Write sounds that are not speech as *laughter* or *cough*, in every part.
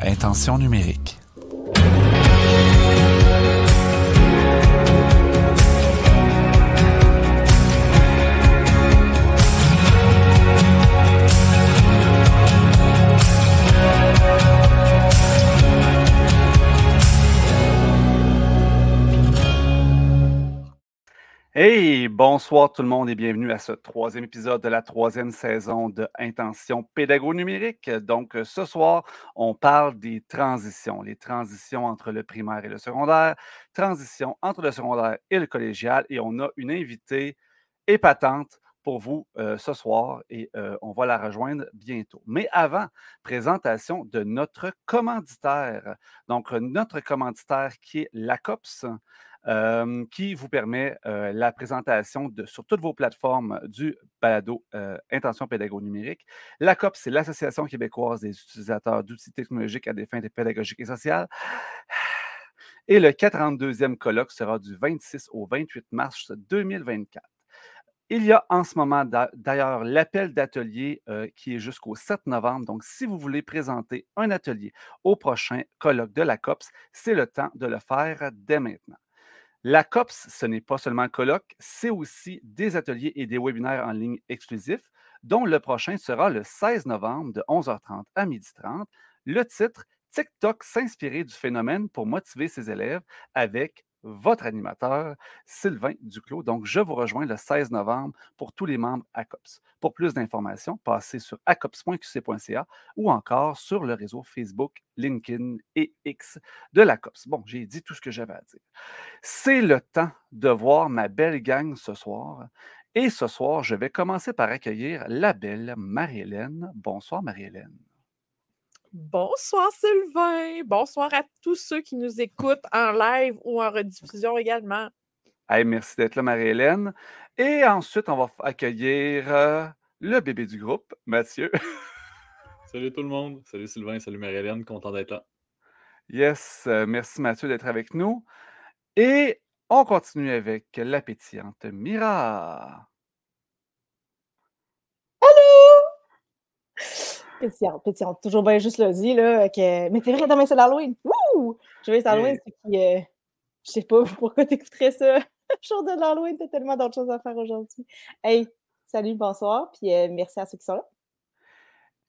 à Intention numérique. Bonsoir tout le monde et bienvenue à ce troisième épisode de la troisième saison de Intention pédago-numérique. Donc, euh, ce soir, on parle des transitions, les transitions entre le primaire et le secondaire, transitions entre le secondaire et le collégial. Et on a une invitée épatante pour vous euh, ce soir et euh, on va la rejoindre bientôt. Mais avant, présentation de notre commanditaire. Donc, notre commanditaire qui est l'ACOPS qui vous permet la présentation de, sur toutes vos plateformes du balado Intention pédago numérique. La COP, c'est l'Association québécoise des utilisateurs d'outils technologiques à des fins pédagogiques et sociales. *sighs* Et le 42e colloque sera du 26 au 28 mars 2024. Il y a en ce moment d'ailleurs l'appel d'atelier qui est jusqu'au 7 novembre. Donc, si vous voulez présenter un atelier au prochain colloque de la COPS, c'est le temps de le faire dès maintenant. La COPS, ce n'est pas seulement un colloque, c'est aussi des ateliers et des webinaires en ligne exclusifs, dont le prochain sera le 16 novembre de 11h30 à 12h30. Le titre TikTok s'inspirer du phénomène pour motiver ses élèves avec votre animateur, Sylvain Duclos. Donc, je vous rejoins le 16 novembre pour tous les membres ACOPS. Pour plus d'informations, passez sur acops.qc.ca ou encore sur le réseau Facebook, LinkedIn et X de l'ACOPS. Bon, j'ai dit tout ce que j'avais à dire. C'est le temps de voir ma belle gang ce soir. Et ce soir, je vais commencer par accueillir la belle Marie-Hélène. Bonsoir, Marie-Hélène. Bonsoir Sylvain. Bonsoir à tous ceux qui nous écoutent en live ou en rediffusion également. merci d'être là, Marie-Hélène. Et ensuite, on va accueillir euh, le bébé du groupe, Mathieu. *laughs* salut tout le monde. Salut Sylvain. Salut Marie-Hélène. Content d'être là. Yes. Euh, merci Mathieu d'être avec nous. Et on continue avec la pétillante Mira. Pétillante, pétillante. Toujours bien juste le dit, là. Que... Mais c'est vrai, demain, c'est l'Halloween. Wouh! Je vais Halloween, c'est qui. Euh... Je sais pas *laughs* pourquoi t'écouterais ça? *laughs* Jour de l'Halloween, t'as tellement d'autres choses à faire aujourd'hui. Hey, salut, bonsoir, puis euh, merci à ceux qui sont là.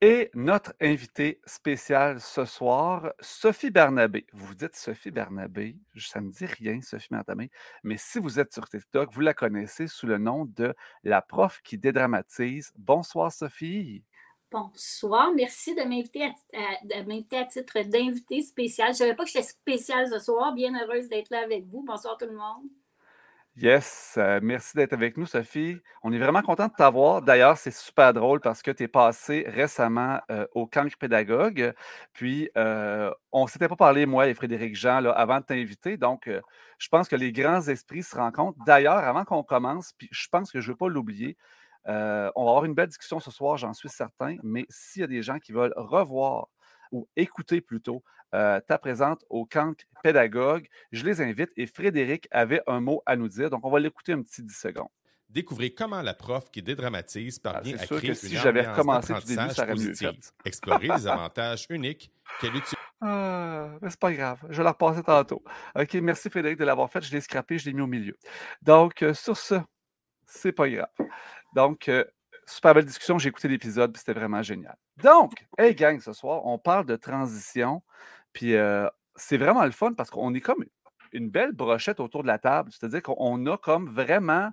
Et notre invité spécial ce soir, Sophie Bernabé. Vous vous dites Sophie Bernabé, ça ne me dit rien, Sophie Bernabé, mais si vous êtes sur TikTok, vous la connaissez sous le nom de la prof qui dédramatise. Bonsoir, Sophie. Bonsoir, merci de m'inviter à, titre d'invité spécial. Je ne savais pas que j'étais spéciale ce soir. Bien heureuse d'être là avec vous. Bonsoir tout le monde. Yes, euh, merci d'être avec nous, Sophie. On est vraiment content de t'avoir. D'ailleurs, c'est super drôle parce que tu es passé récemment euh, au cancre pédagogue. Puis, euh, on ne s'était pas parlé, moi et Frédéric Jean, là, avant de t'inviter. Donc, je pense que les grands esprits se rencontrent. D'ailleurs, avant qu'on commence, puis je pense que je ne veux pas l'oublier, euh, on va avoir une belle discussion ce soir, j'en suis certain, mais s'il y a des gens qui veulent revoir ou écouter plutôt euh, ta présente au camp pédagogue, je les invite et Frédéric avait un mot à nous dire, donc on va l'écouter un petit 10 secondes. Découvrez comment la prof qui dédramatise ah, parvient à créer que si j'avais recommencé tout début, ça aurait mieux Explorer les avantages uniques qu'elle utilise. *laughs* Ah, c'est pas grave, je vais la repasser tantôt. OK, merci Frédéric de l'avoir fait. Je l'ai scrappé, je l'ai mis au milieu. Donc, euh, sur ce, c'est pas grave. Donc, euh, super belle discussion. J'ai écouté l'épisode, c'était vraiment génial. Donc, hey gang, ce soir, on parle de transition. Puis euh, c'est vraiment le fun parce qu'on est comme une belle brochette autour de la table. C'est-à-dire qu'on a comme vraiment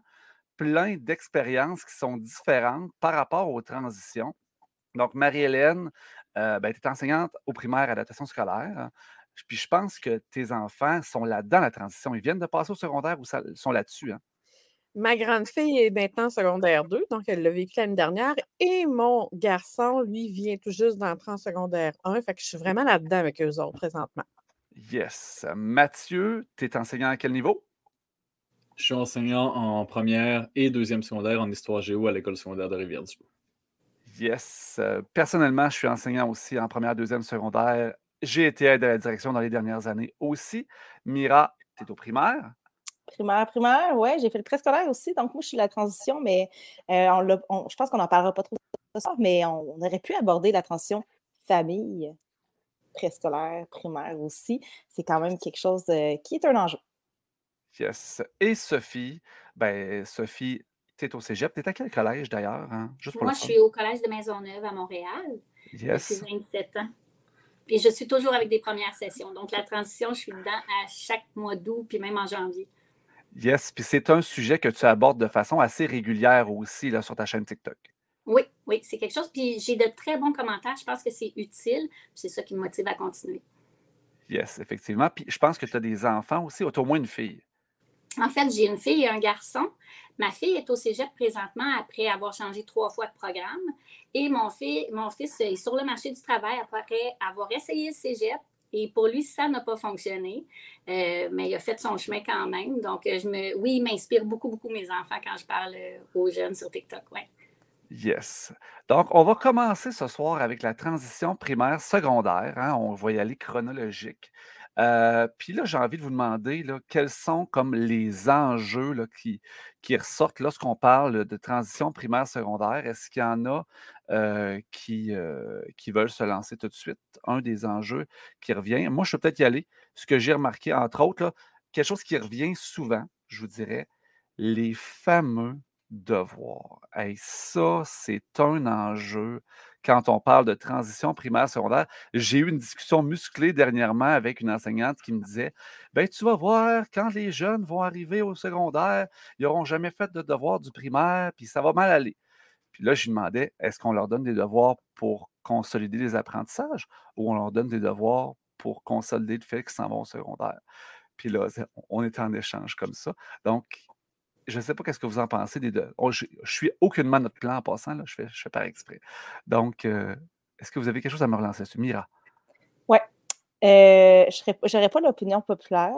plein d'expériences qui sont différentes par rapport aux transitions. Donc, Marie-Hélène, euh, ben, tu es enseignante au primaire adaptation scolaire. Puis je pense que tes enfants sont là-dedans, la transition. Ils viennent de passer au secondaire ou sont là-dessus. Hein? Ma grande fille est maintenant secondaire 2, donc elle l'a vécu l'année dernière. Et mon garçon, lui, vient tout juste d'entrer en secondaire 1. Fait que je suis vraiment là-dedans avec eux autres présentement. Yes. Mathieu, tu es enseignant à quel niveau? Je suis enseignant en première et deuxième secondaire en histoire géo à l'école secondaire de Rivière-du-Loup. Yes. personnellement, je suis enseignant aussi en première, deuxième secondaire. J'ai été aide à la direction dans les dernières années aussi. Mira, tu es au primaire. Primaire, primaire, ouais, j'ai fait le préscolaire aussi. Donc, moi, je suis la transition, mais euh, je pense qu'on n'en parlera pas trop de ça, mais on, aurait pu aborder la transition famille. préscolaire, primaire aussi. C'est quand même quelque chose qui est un enjeu. Yes. Et Sophie, ben Sophie, tu es au cégep. Tu es à quel collège d'ailleurs? Hein? Moi, je suis au collège de Maisonneuve à Montréal. Yes. Depuis 27 ans. Et je suis toujours avec des premières sessions. Donc, la transition, je suis dedans à chaque mois d'août, puis même en janvier. Yes, puis c'est un sujet que tu abordes de façon assez régulière aussi là, sur ta chaîne TikTok. Oui, oui, c'est quelque chose. Puis j'ai de très bons commentaires. Je pense que c'est utile. C'est ça qui me motive à continuer. Yes, effectivement. Puis je pense que tu as des enfants aussi, au moins une fille? En fait, j'ai une fille et un garçon. Ma fille est au cégep présentement après avoir changé trois fois de programme. Et mon, mon fils est sur le marché du travail après avoir essayé le cégep. Et pour lui, ça n'a pas fonctionné. Euh, mais il a fait son chemin quand même. Donc, je me, oui, il m'inspire beaucoup, beaucoup mes enfants quand je parle euh, aux jeunes sur TikTok. Ouais. Yes. Donc, on va commencer ce soir avec la transition primaire-secondaire. Hein. On va y aller chronologique. Euh, puis là, j'ai envie de vous demander là, quels sont comme les enjeux là, qui, qui ressortent lorsqu'on parle de transition primaire-secondaire? Est-ce qu'il y en a euh, qui, euh, qui veulent se lancer tout de suite? Un des enjeux qui revient. Moi, je peux peut-être y aller. Ce que j'ai remarqué, entre autres, quelque chose qui revient souvent, je vous dirais, les fameux devoirs. Et ça, c'est un enjeu quand on parle de transition primaire secondaire. J'ai eu une discussion musclée dernièrement avec une enseignante qui me disait ben tu vas voir quand les jeunes vont arriver au secondaire, ils n'auront jamais fait de devoirs du primaire puis ça va mal aller. Puis là, je lui demandais est-ce qu'on leur donne des devoirs pour consolider les apprentissages ou on leur donne des devoirs pour consolider le fait qu'ils s'en vont au secondaire. Puis là, on est en échange comme ça. Donc, je ne sais pas qu'est-ce que vous en pensez des deux. Je, suis aucunement notre plan en passant, là, je fais, je fais par exprès. Donc, euh, est-ce que vous avez quelque chose à me relancer dessus? Mira? Oui. Euh, je n'aurais pas l'opinion populaire,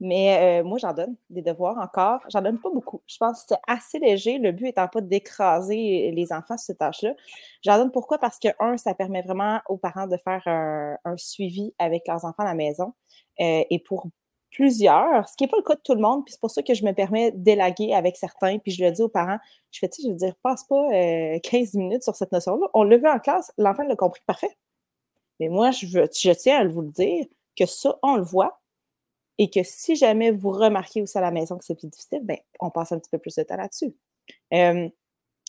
mais euh, moi, j'en donne des devoirs encore. J'en donne pas beaucoup. Je pense que c'est assez léger, le but étant pas d'écraser les enfants sur cette tâche-là. J'en donne pourquoi? Parce que, un, ça permet vraiment aux parents de faire un, suivi avec leurs enfants à la maison. et pour plusieurs, ce qui n'est pas le cas de tout le monde, puis c'est pour ça que je me permets d'élaguer avec certains, puis je le dis aux parents, je fais, tu je veux dire, passe pas 15 euh, *laughs* minutes sur cette notion-là. On l'a vu en classe, l'enfant l'a compris parfait. Mais moi, je, veux, je tiens à vous le dire que ça, on le voit, et que si jamais vous remarquez aussi à la maison que c'est plus difficile, ben, on passe un petit peu plus de temps là-dessus. Euh,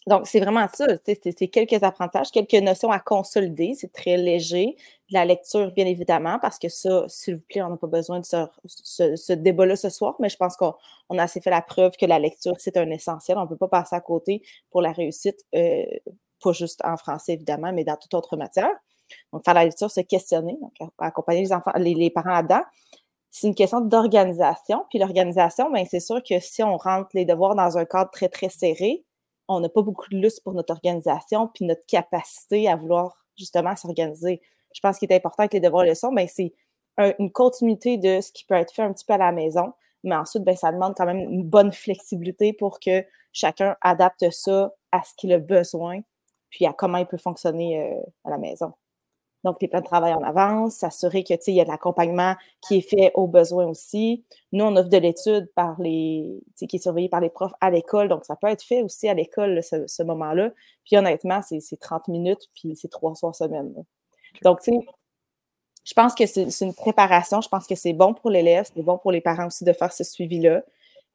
donc, c'est vraiment ça. C'est quelques apprentissages, quelques notions à consolider. C'est très léger. La lecture, bien évidemment, parce que ça, s'il vous plaît, on n'a pas besoin de ce, débat-là ce soir, mais je pense qu'on a assez fait la preuve que la lecture, c'est un essentiel. On ne peut pas passer à côté pour la réussite, euh, pas juste en français, évidemment, mais dans toute autre matière. Donc, faire la lecture, se questionner, donc accompagner les enfants, les, parents là-dedans c'est une question d'organisation. Puis l'organisation, ben, c'est sûr que si on rentre les devoirs dans un cadre très, très serré, on n'a pas beaucoup de lustre pour notre organisation puis notre capacité à vouloir justement s'organiser. Je pense qu'il est important que les devoirs leçons, ben, c'est une continuité de ce qui peut être fait un petit peu à la maison, mais ensuite, ben, ça demande quand même une bonne flexibilité pour que chacun adapte ça à ce qu'il a besoin, puis à comment il peut fonctionner euh, à la maison. Donc, les plans de travail en avance, s'assurer que il y a de l'accompagnement qui est fait aux besoins aussi. Nous, on offre de l'étude par les, qui est surveillée par les profs à l'école. Donc, ça peut être fait aussi à l'école, ce, moment-là. Puis honnêtement, c'est 30 minutes, puis c'est trois soirs semaine. Donc, tu sais, je pense que c'est une préparation. Je pense que c'est bon pour l'élève, c'est bon pour les parents aussi de faire ce suivi-là.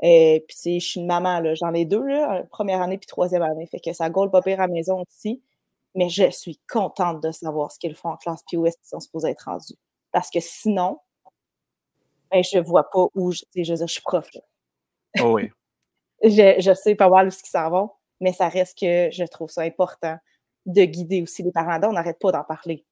Et euh, puis, je suis une maman, j'en ai deux, là, première année puis troisième année. Fait que ça gaule pas pire à la maison aussi mais je suis contente de savoir ce qu'ils font en classe puis où est-ce qu'ils sont supposés être rendus. Parce que sinon, ben, je ne vois pas où je, je, je suis prof. Oh oui. *laughs* je, je, sais pas voir où ils s'en vont, mais ça reste que je trouve ça important de guider aussi les parents. On n'arrête pas d'en parler.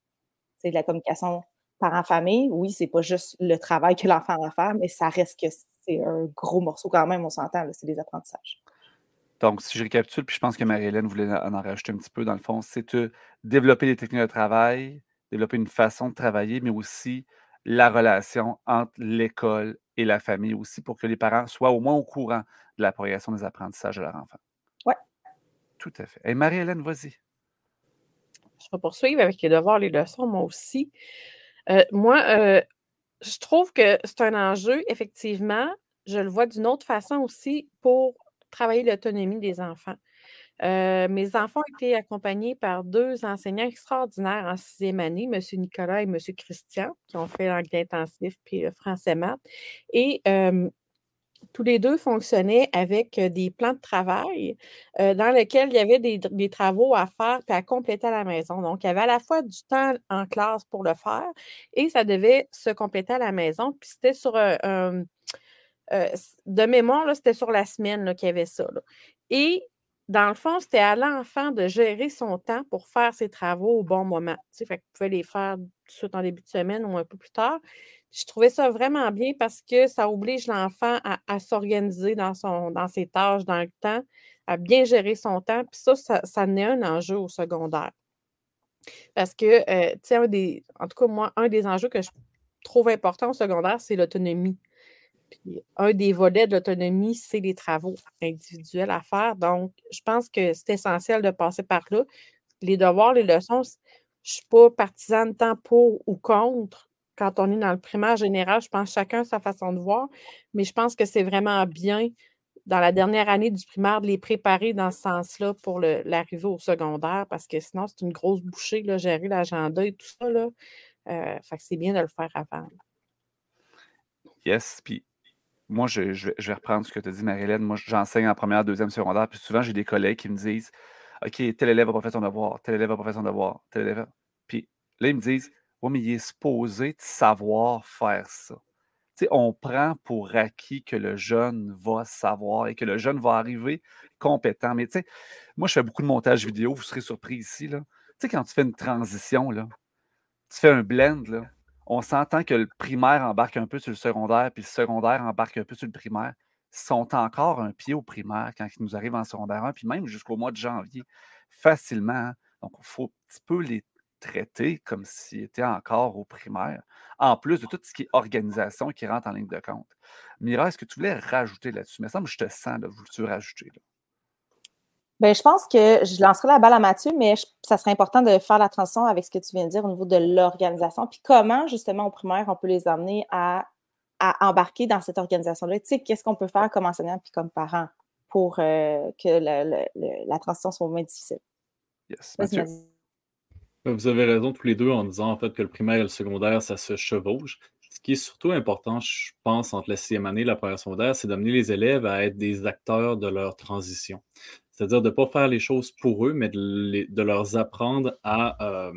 C'est de la communication parent-famille. Oui, c'est pas juste le travail que l'enfant a à faire, mais ça reste que c'est un gros morceau quand même, on s'entend, c'est des apprentissages. Donc, si je récapitule, puis je pense que Marie-Hélène voulait en rajouter un petit peu, dans le fond, c'est de développer des techniques de travail, développer une façon de travailler, mais aussi la relation entre l'école et la famille aussi, pour que les parents soient au moins au courant de la progression des apprentissages de leur enfant. Oui. Tout à fait. Et Marie-Hélène, vas-y. Je vais poursuivre avec les devoirs, les leçons, moi aussi. Euh, moi, euh, je trouve que c'est un enjeu, effectivement. Je le vois d'une autre façon aussi pour travailler l'autonomie des enfants. Euh, mes enfants ont été accompagnés par deux enseignants extraordinaires en sixième année, M. Nicolas et M. Christian, qui ont fait l'anglais intensif puis le français maths. Et tous les deux fonctionnaient avec des plans de travail dans lesquels il y avait des, travaux à faire puis à compléter à la maison. Donc, il y avait à la fois du temps en classe pour le faire et ça devait se compléter à la maison. Puis c'était sur un. De mémoire, c'était sur la semaine qu'il y avait ça. Et dans le fond, c'était à l'enfant de gérer son temps pour faire ses travaux au bon moment. Tu sais, fait les faire tout en début de semaine ou un peu plus tard. Je trouvais ça vraiment bien parce que ça oblige l'enfant à, s'organiser dans, ses tâches, dans le temps, à bien gérer son temps. Puis ça, ça, ça n'est un enjeu au secondaire. Parce que, euh, tu sais, en tout cas, moi, un des enjeux que je trouve important au secondaire, c'est l'autonomie. Puis un des volets de l'autonomie, c'est les travaux individuels à faire. Donc, je pense que c'est essentiel de passer par là. Les devoirs, les leçons, je ne suis pas partisane tant pour ou contre quand on est dans le primaire général, je pense chacun sa façon de voir, mais je pense que c'est vraiment bien dans la dernière année du primaire de les préparer dans ce sens-là pour l'arrivée au secondaire, parce que sinon, c'est une grosse bouchée, là, gérer l'agenda et tout ça. Là. Euh, fait que c'est bien de le faire avant. Yes, puis moi, je, vais reprendre ce que tu as dit, Marie-Hélène. Moi, j'enseigne en première, deuxième, secondaire, puis souvent, j'ai des collègues qui me disent OK, tel élève n'a pas fait son devoir, tel élève n'a pas fait son devoir, tel élève. Puis là, ils me disent oui, mais il est supposé de savoir faire ça. on prend pour acquis que le jeune va savoir et que le jeune va arriver compétent. Mais moi, je fais beaucoup de montage vidéo, vous serez surpris ici. Là. quand tu fais une transition, là, tu fais un blend, là, on s'entend que le primaire embarque un peu sur le secondaire, puis le secondaire embarque un peu sur le primaire. Sont encore un pied au primaire quand ils nous arrivent en secondaire 1, puis même jusqu'au mois de janvier, facilement. Hein. Donc, il faut un petit peu les traité comme s'il était encore au primaire, en plus de tout ce qui est organisation qui rentre en ligne de compte. Mira, est-ce que tu voulais rajouter là-dessus? Il me semble que je te sens, là, tu rajouter? Là? Bien, je pense que je lancerai la balle à Mathieu, mais ça serait important de faire la transition avec ce que tu viens de dire au niveau de l'organisation. Puis comment, justement, au primaire, on peut les amener à, embarquer dans cette organisation-là? Tu sais, qu'est-ce qu'on peut faire comme enseignant puis comme parent pour euh, que la transition soit moins difficile? Yes. Mathieu. Vous avez raison tous les deux en disant en fait que le primaire et le secondaire, ça se chevauche. Ce qui est surtout important, je pense, entre la sixième année et la première secondaire, c'est d'amener les élèves à être des acteurs de leur transition. C'est-à-dire de ne pas faire les choses pour eux, mais de, leur apprendre à euh,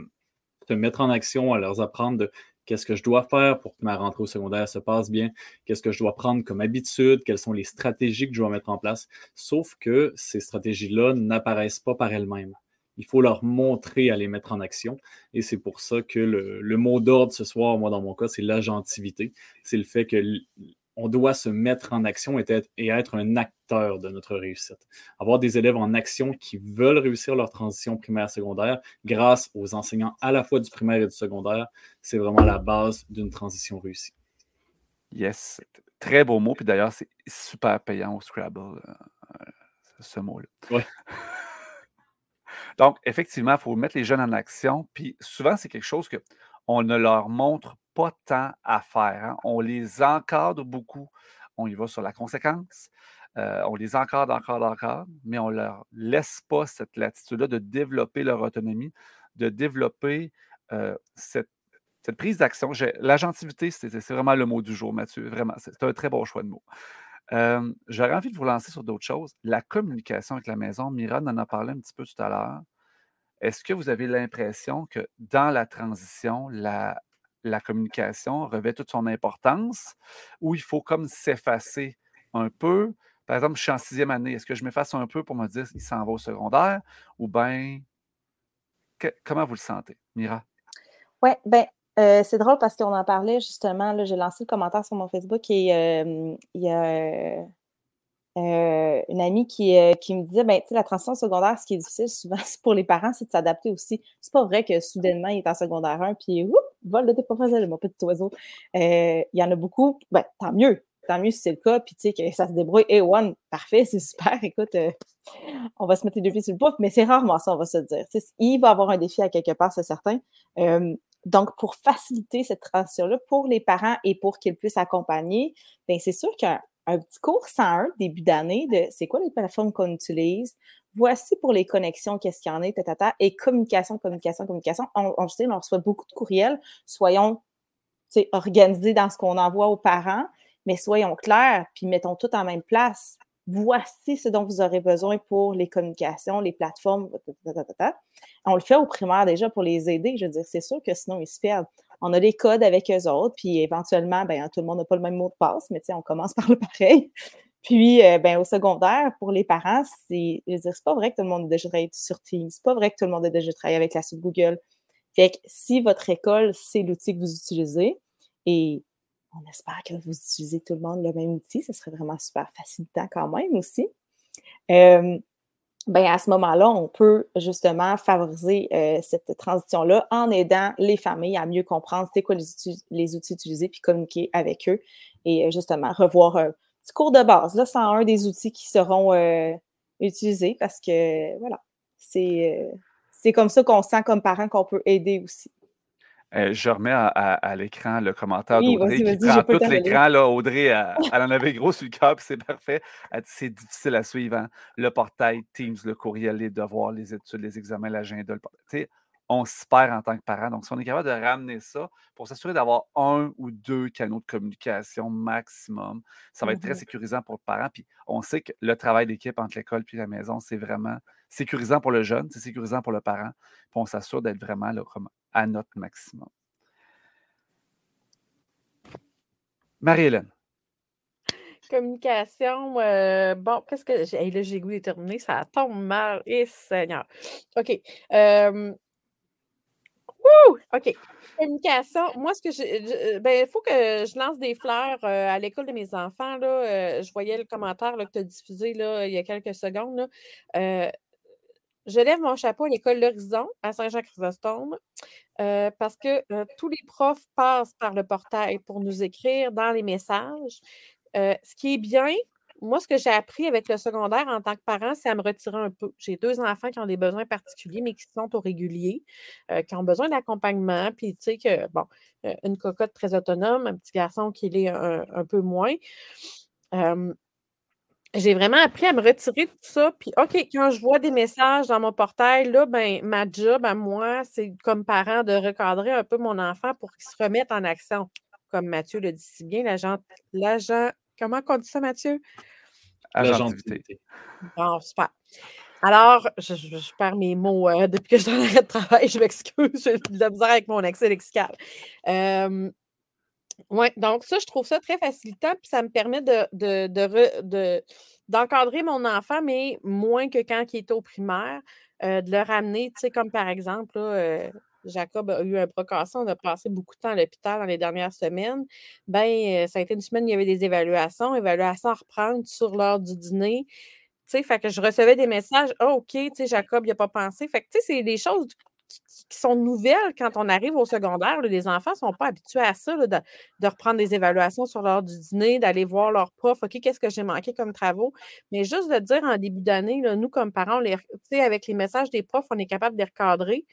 mettre en action, à leur apprendre de qu'est-ce que je dois faire pour que ma rentrée au secondaire se passe bien, qu'est-ce que je dois prendre comme habitude, quelles sont les stratégies que je dois mettre en place. Sauf que ces stratégies-là n'apparaissent pas par elles-mêmes il faut leur montrer à les mettre en action. Et c'est pour ça que le, mot d'ordre ce soir, moi dans mon cas, c'est l'agentivité. C'est le fait que on doit se mettre en action et être, et être, un acteur de notre réussite. Avoir des élèves en action qui veulent réussir leur transition primaire-secondaire grâce aux enseignants à la fois du primaire et du secondaire, c'est vraiment la base d'une transition réussie. Yes, très beau mot. Puis d'ailleurs, c'est super payant au Scrabble, euh, euh, ce mot-là. Oui. *laughs* Donc, effectivement, il faut mettre les jeunes en action. Puis souvent, c'est quelque chose qu'on ne leur montre pas tant à faire. Hein. On les encadre beaucoup. On y va sur la conséquence. Euh, on les encadre, encadre, encadre, mais on ne leur laisse pas cette latitude-là de développer leur autonomie, de développer euh, cette, prise d'action. L'agentivité, c'est vraiment le mot du jour, Mathieu. Vraiment, c'est un très bon choix de mots. J'aurais envie de vous lancer sur d'autres choses. La communication avec la maison, Mira en a parlé un petit peu tout à l'heure. Est-ce que vous avez l'impression que dans la transition, la, communication revêt toute son importance ou il faut comme s'effacer un peu? Par exemple, je suis en sixième année. Est-ce que je m'efface un peu pour me dire qu'il s'en va au secondaire? Ou bien comment vous le sentez, Mira? Oui, ben euh, c'est drôle parce qu'on en parlait justement. J'ai lancé le commentaire sur mon Facebook et euh, il y a euh, une amie qui, me disait ben, la transition secondaire, ce qui est difficile souvent *laughs* pour les parents, c'est de s'adapter aussi. C'est pas vrai que soudainement, il est en secondaire 1 puis oups, vol de tes professeurs, mon petit oiseau. il y en a beaucoup, ben, tant mieux. Tant mieux si c'est le cas, puis tu sais, que ça se débrouille. Et one, parfait, c'est super. *laughs* Écoute, on va se mettre les deux pieds sur le pouf, mais c'est rarement ça, on va se dire. il va avoir un défi à quelque part, c'est certain. Donc, pour faciliter cette transition-là pour les parents et pour qu'ils puissent accompagner, bien, c'est sûr qu'un petit cours 101 début d'année de c'est quoi les plateformes qu'on utilise, voici pour les connexions, qu'est-ce qu'il y en a, et communication, communication, communication. On, on, on reçoit beaucoup de courriels. Soyons organisés dans ce qu'on envoie aux parents, mais soyons clairs, puis mettons tout en même place. Voici ce dont vous aurez besoin pour les communications, les plateformes. On le fait au primaire déjà pour les aider. Je veux dire, c'est sûr que sinon, ils se perdent. On a des codes avec eux autres, puis éventuellement, ben, tout le monde n'a pas le même mot de passe, mais on commence *laughs* par le pareil. Puis, euh, ben, au secondaire, pour les parents, c'est, c'est pas vrai que tout le monde a déjà travaillé sur Teams. C'est pas vrai que tout le monde a déjà travaillé avec la suite Google. Fait que si votre école, c'est l'outil que vous utilisez, et on espère que vous utilisez tout le monde le même outil, ce serait vraiment super facilitant quand même aussi. Euh, ben à ce moment-là, on peut justement favoriser euh, cette transition-là en aidant les familles à mieux comprendre c'est quoi les outils, les outils utilisés, puis communiquer avec eux et euh, justement revoir un petit cours de base. Là, c'est un des outils qui seront utilisés parce que voilà, c'est c'est comme ça qu'on sent comme parent qu'on peut aider aussi. Euh, je remets à, l'écran le commentaire d'Audrey qui prend tout l'écran. Audrey, elle, en avait gros sur le cœur, c'est parfait. C'est difficile à suivre. Hein. Le portail, Teams, le courriel, les devoirs, les études, les examens, l'agenda. Le... On se perd en tant que parent. Donc, si on est capable de ramener ça pour s'assurer d'avoir un ou deux canaux de communication maximum, ça va être très mmh sécurisant pour le parent. Puis on sait que le travail d'équipe entre l'école et la maison, c'est vraiment sécurisant pour le jeune, c'est sécurisant pour le parent. Puis on s'assure d'être vraiment là, à notre maximum. Marie-Hélène. Communication, euh, bon, qu'est-ce que j'ai? Là, j'ai goût de terminer, ça tombe mal, et Seigneur. OK. Euh, OK. Communication. Moi, ce que je. ben, il faut que je lance des fleurs euh, à l'école de mes enfants. Là, je voyais le commentaire que tu as diffusé là, il y a quelques secondes. Là je lève mon chapeau à l'école L'Horizon à Saint-Jean-Chrysostome euh, parce que euh, tous les profs passent par le portail pour nous écrire dans les messages. Euh, ce qui est bien, moi, ce que j'ai appris avec le secondaire en tant que parent, c'est à me retirer un peu. J'ai deux enfants qui ont des besoins particuliers, mais qui sont au régulier, qui ont besoin d'accompagnement. Puis, tu sais, que, bon, une cocotte très autonome, un petit garçon qui l'est un, un, peu moins j'ai vraiment appris à me retirer de tout ça. Puis, OK, quand je vois des messages dans mon portail, là, ben, ma job à moi, c'est comme parent de recadrer un peu mon enfant pour qu'il se remette en action. Comme Mathieu le dit si bien, l'agent. l'agent comment on dit ça, Mathieu? Agentivité. Bon, super. Alors, je, perds mes mots euh, depuis que je suis dans l'arrêt de travail, *laughs* je m'excuse, j'ai de la misère avec mon accès lexical. Euh, oui, donc ça, je trouve ça très facilitant, puis ça me permet de, d'encadrer mon enfant, mais moins que quand il était au primaire, euh, de le ramener, tu sais, comme par exemple, euh, Jacob a eu un procasson, on a passé beaucoup de temps à l'hôpital dans les dernières semaines. Ben, euh, ça a été une semaine où il y avait des évaluations, évaluations à reprendre sur l'heure du dîner. Tu sais, fait que je recevais des messages, ah, OK, tu sais, Jacob, il n'a pas pensé. Fait que, tu sais, c'est des choses qui, sont nouvelles quand on arrive au secondaire. les enfants ne sont pas habitués à ça, de, reprendre des évaluations sur l'heure du dîner, d'aller voir leur prof, OK, qu'est-ce que j'ai manqué comme travaux? Mais juste de dire en début d'année, nous, comme parents, les, avec les messages des profs, on est capable de les recadrer.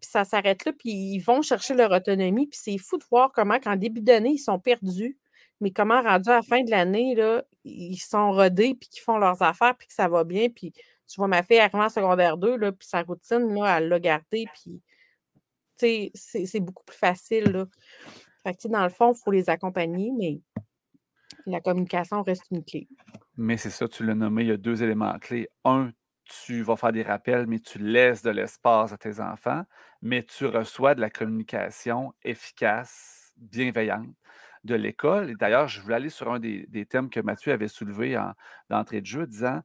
Puis ça s'arrête là, puis ils vont chercher leur autonomie. Puis c'est fou de voir comment, qu'en début d'année, ils sont perdus, mais comment, rendu à la fin de l'année, ils sont rodés, puis qu'ils font leurs affaires, puis que ça va bien, puis tu vois ma fille arriver en secondaire 2, là, puis sa routine, là, elle l'a gardée, puis c'est beaucoup plus facile. Là. Fait que, dans le fond, il faut les accompagner, mais la communication reste une clé. Mais c'est ça, tu l'as nommé, il y a deux éléments clés. Un, tu vas faire des rappels, mais tu laisses de l'espace à tes enfants, mais tu reçois de la communication efficace, bienveillante de l'école. D'ailleurs, je voulais aller sur un des, thèmes que Mathieu avait soulevé en, d'entrée de jeu, disant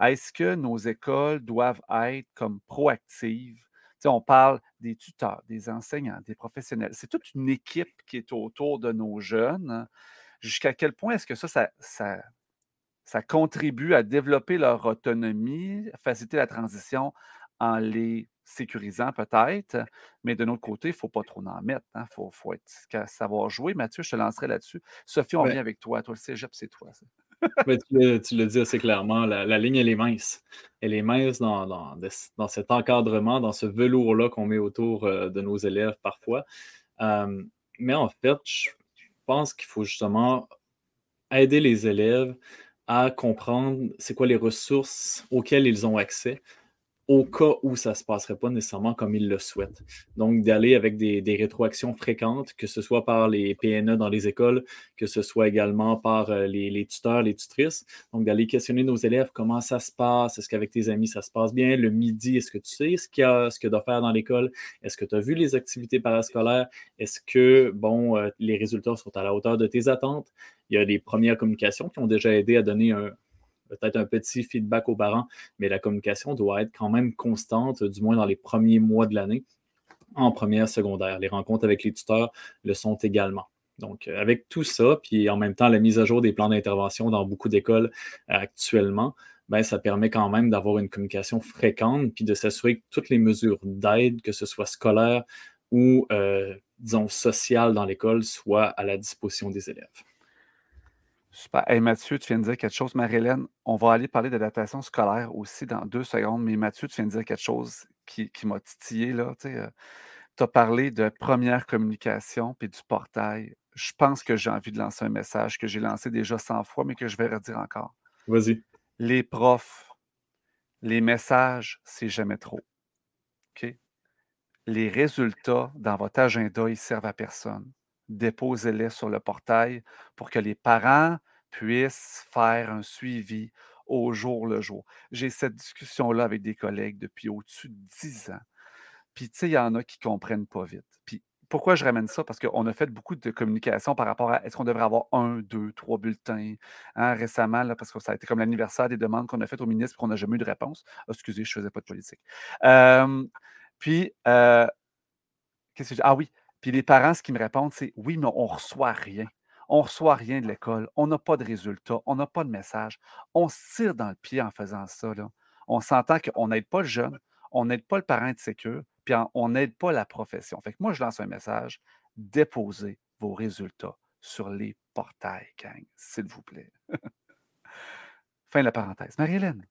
est-ce que nos écoles doivent être comme proactives? on parle des tuteurs, des enseignants, des professionnels. C'est toute une équipe qui est autour de nos jeunes. Jusqu'à quel point est-ce que ça, ça, ça, contribue à développer leur autonomie, faciliter la transition en les sécurisant peut-être, mais de notre côté, il ne faut pas trop en mettre. Il hein. faut, faut être, savoir jouer. Mathieu, je te lancerai là-dessus. Sophie, on vient avec toi. Toi, le cégep, c'est toi. *laughs* Tu, le, dis assez clairement, la, ligne, elle est mince. Elle est mince dans, dans, cet encadrement, dans ce velours-là qu'on met autour euh, de nos élèves parfois. Euh, mais en fait, je pense qu'il faut justement aider les élèves à comprendre c'est quoi les ressources auxquelles ils ont accès au cas où ça ne se passerait pas nécessairement comme ils le souhaitent. Donc, d'aller avec des, rétroactions fréquentes, que ce soit par les PNE dans les écoles, que ce soit également par euh, les, tuteurs, les tutrices. Donc, d'aller questionner nos élèves, comment ça se passe, est-ce qu'avec tes amis, ça se passe bien? Le midi, est-ce que tu sais ce qu'il y a, ce qu'il doit faire dans l'école? Est-ce que tu as vu les activités parascolaires? Est-ce que, bon, euh, les résultats sont à la hauteur de tes attentes? Il y a des premières communications qui ont déjà aidé à donner un, peut-être un petit feedback aux parents, mais la communication doit être quand même constante, du moins dans les premiers mois de l'année, en première secondaire. Les rencontres avec les tuteurs le sont également. Donc, euh, avec tout ça, puis en même temps, la mise à jour des plans d'intervention dans beaucoup d'écoles euh, actuellement, ben, ça permet quand même d'avoir une communication fréquente, puis de s'assurer que toutes les mesures d'aide, que ce soit scolaire ou, euh, disons, sociale dans l'école, soient à la disposition des élèves. Super. Hey, Mathieu, tu viens de dire quelque chose. Marie-Hélène, on va aller parler d'adaptation scolaire aussi dans deux secondes. Mais Mathieu, tu viens de dire quelque chose qui, m'a titillé. Tu euh, as parlé de première communication puis du portail. Je pense que j'ai envie de lancer un message que j'ai lancé déjà 100 fois, mais que je vais redire encore. Vas-y. Les profs, les messages, c'est jamais trop. OK? Les résultats dans votre agenda, ils servent à personne déposez-les sur le portail pour que les parents puissent faire un suivi au jour le jour. J'ai cette discussion-là avec des collègues depuis au-dessus de 10 ans. Puis, tu sais, il y en a qui ne comprennent pas vite. Puis, pourquoi je ramène ça? Parce qu'on a fait beaucoup de communication par rapport à est-ce qu'on devrait avoir un, deux, trois bulletins hein, récemment, là, parce que ça a été comme l'anniversaire des demandes qu'on a faites au ministre et qu'on n'a jamais eu de réponse. Ah, excusez, je ne faisais pas de politique. puis, euh, qu'est-ce que Ah oui, puis les parents, ce qu'ils me répondent, c'est oui, mais on ne reçoit rien. On ne reçoit rien de l'école. On n'a pas de résultats. On n'a pas de message. On se tire dans le pied en faisant ça. On s'entend qu'on n'aide pas le jeune, on n'aide pas le parent de sécure, puis on n'aide pas la profession. Fait que moi, je lance un message déposez vos résultats sur les portails, gang, s'il vous plaît. *laughs* fin de la parenthèse. Marie-Hélène,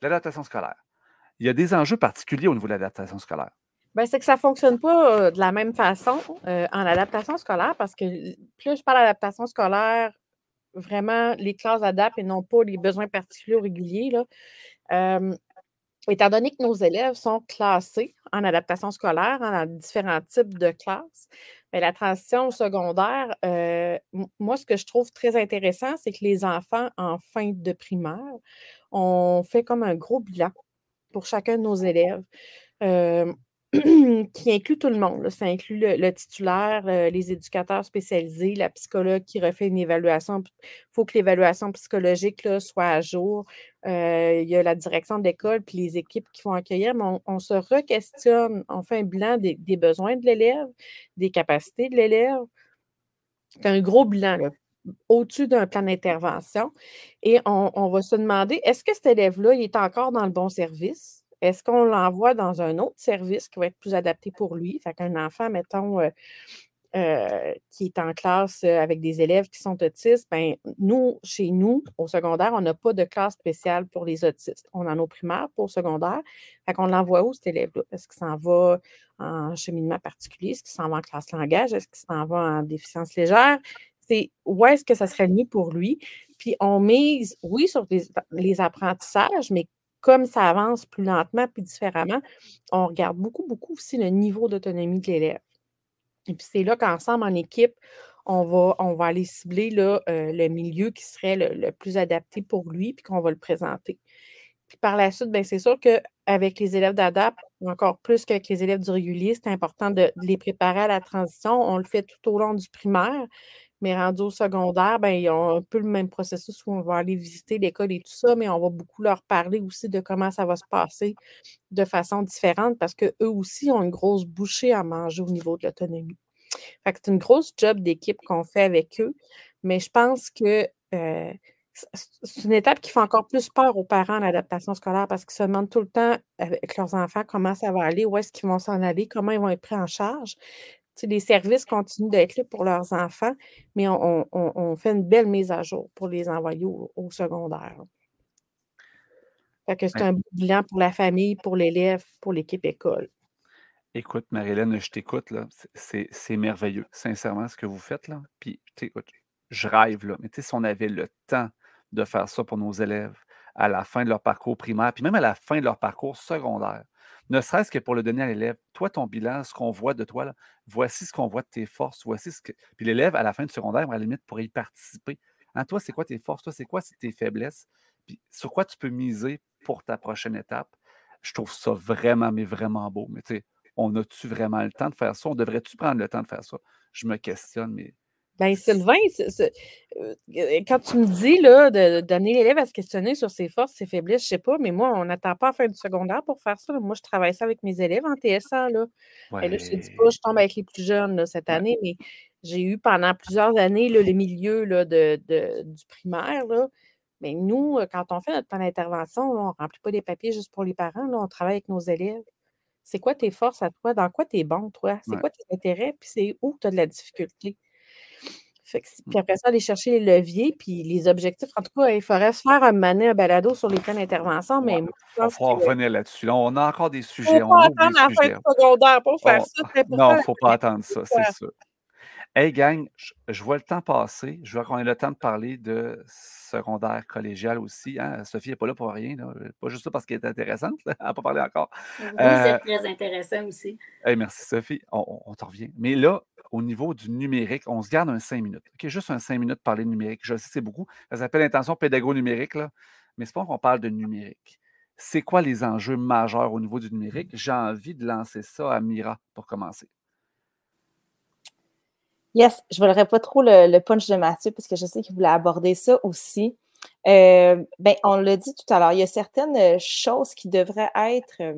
l'adaptation scolaire. Il y a des enjeux particuliers au niveau de l'adaptation scolaire. Ben, c'est que ça ne fonctionne pas de la même façon en adaptation scolaire parce que plus je parle d'adaptation scolaire, vraiment les classes adaptent et non pas les besoins particuliers ou réguliers. Là. étant donné que nos élèves sont classés en adaptation scolaire, dans différents types de classes, ben, la transition au secondaire, moi, ce que je trouve très intéressant, c'est que les enfants en fin de primaire, on fait comme un gros bilan pour chacun de nos élèves. *clears throat* qui inclut tout le monde. Ça inclut le, titulaire, euh, les éducateurs spécialisés, la psychologue qui refait une évaluation. Il faut que l'évaluation psychologique là, soit à jour. Euh, il y a la direction de l'école puis les équipes qui vont accueillir, mais on, se re-questionne, on fait un bilan des, besoins de l'élève, des capacités de l'élève. C'est un gros bilan au-dessus d'un plan d'intervention. Et on, on, va se demander, est-ce que cet élève-là, il est encore dans le bon service? Est-ce qu'on l'envoie dans un autre service qui va être plus adapté pour lui? Fait qu'un enfant, mettons, euh, euh, qui est en classe euh, avec des élèves qui sont autistes, ben, nous, chez nous, au secondaire, on n'a pas de classe spéciale pour les autistes. On en a au primaire pour le secondaire. Fait qu'on l'envoie où, cet élève-là? Est-ce qu'il s'en va en cheminement particulier? Est-ce qu'il s'en va en classe langage? Est-ce qu'il s'en va en déficience légère? C'est où est-ce que ça serait mieux pour lui? Puis on mise, oui, sur les apprentissages, mais comme ça avance plus lentement puis différemment, on regarde beaucoup, beaucoup aussi le niveau d'autonomie de l'élève. Et puis c'est là qu'ensemble, en équipe, on va, on va aller cibler euh, le milieu qui serait le, plus adapté pour lui, puis qu'on va le présenter. Puis par la suite, bien, c'est sûr qu'avec les élèves d'ADAP, encore plus qu'avec les élèves du régulier, c'est important de, les préparer à la transition. On le fait tout au long du primaire, mais rendu au secondaire, ben, ils ont un peu le même processus où on va aller visiter l'école et tout ça, mais on va beaucoup leur parler aussi de comment ça va se passer de façon différente parce qu'eux aussi ont une grosse bouchée à manger au niveau de l'autonomie. c'est une grosse job d'équipe qu'on fait avec eux, mais je pense que euh, c'est une étape qui fait encore plus peur aux parents, l'adaptation scolaire, parce qu'ils se demandent tout le temps avec leurs enfants comment ça va aller, où est-ce qu'ils vont s'en aller, comment ils vont être pris en charge les services continuent d'être là pour leurs enfants, mais on, fait une belle mise à jour pour les envoyer au, secondaire. c'est un bilan pour la famille, pour l'élève, pour l'équipe école. Écoute, Marie-Hélène, je t'écoute, là. C'est merveilleux, sincèrement, ce que vous faites, là. Puis, écoute, je rêve, là. Mais tu sais, si on avait le temps de faire ça pour nos élèves à la fin de leur parcours primaire, puis même à la fin de leur parcours secondaire. Ne serait-ce que pour le donner à l'élève. Toi, ton bilan, ce qu'on voit de toi, là, voici ce qu'on voit de tes forces, voici ce que. Puis l'élève, à la fin du secondaire, à la limite, pourrait y participer. Hein, toi, c'est quoi tes forces? Toi, c'est quoi tes faiblesses? Puis sur quoi tu peux miser pour ta prochaine étape? Je trouve ça vraiment, mais vraiment beau. Mais tu sais, on a-tu vraiment le temps de faire ça? On devrait-tu prendre le temps de faire ça? Je me questionne, mais. Ben, Sylvain, euh, quand tu me dis là, de, donner l'élève à se questionner sur ses forces, ses faiblesses, je ne sais pas, mais moi, on n'attend pas à faire du secondaire pour faire ça. Moi, je travaille ça avec mes élèves en TSA. Là. Ben, là je ne te dis pas, je tombe avec les plus jeunes cette année, mais j'ai eu pendant plusieurs années le milieu là, de, du primaire. Là. Mais nous, quand on fait notre plan d'intervention, on ne remplit pas des papiers juste pour les parents, là, on travaille avec nos élèves. C'est quoi tes forces à toi? Dans quoi tu es bon, toi? C'est quoi tes intérêts? Puis c'est où tu as de la difficulté? Fait que, puis après ça, aller chercher les leviers, puis les objectifs. En tout cas, il faudrait se faire un un balado sur les plans d'intervention, mais. il va falloir revenir là-dessus. on a encore des sujets. Il ne faut pas attendre la fin secondaire pour faire ça. Non, il ne faut pas attendre ça, c'est ça. Hey, gang, je, vois le temps passer. Je vois qu'on ait le temps de parler de secondaire collégial aussi. Hein. Sophie n'est pas là pour rien. Pas juste ça parce qu'elle est intéressante. Elle n'a pas parlé encore. Oui, c'est euh, très intéressant aussi. merci, Sophie. On, on, t'en revient. Mais là, au niveau du numérique, on se garde un cinq minutes. OK, juste un cinq minutes parler de numérique. Je sais, c'est beaucoup. Ça s'appelle intention pédago-numérique, là. mais c'est pas qu'on parle de numérique. C'est quoi les enjeux majeurs au niveau du numérique? J'ai envie de lancer ça à Mira pour commencer. Yes, je ne volerai pas trop le, punch de Mathieu parce que je sais qu'il voulait aborder ça aussi. Euh, ben, on l'a dit tout à l'heure, il y a certaines euh, choses qui devraient être euh,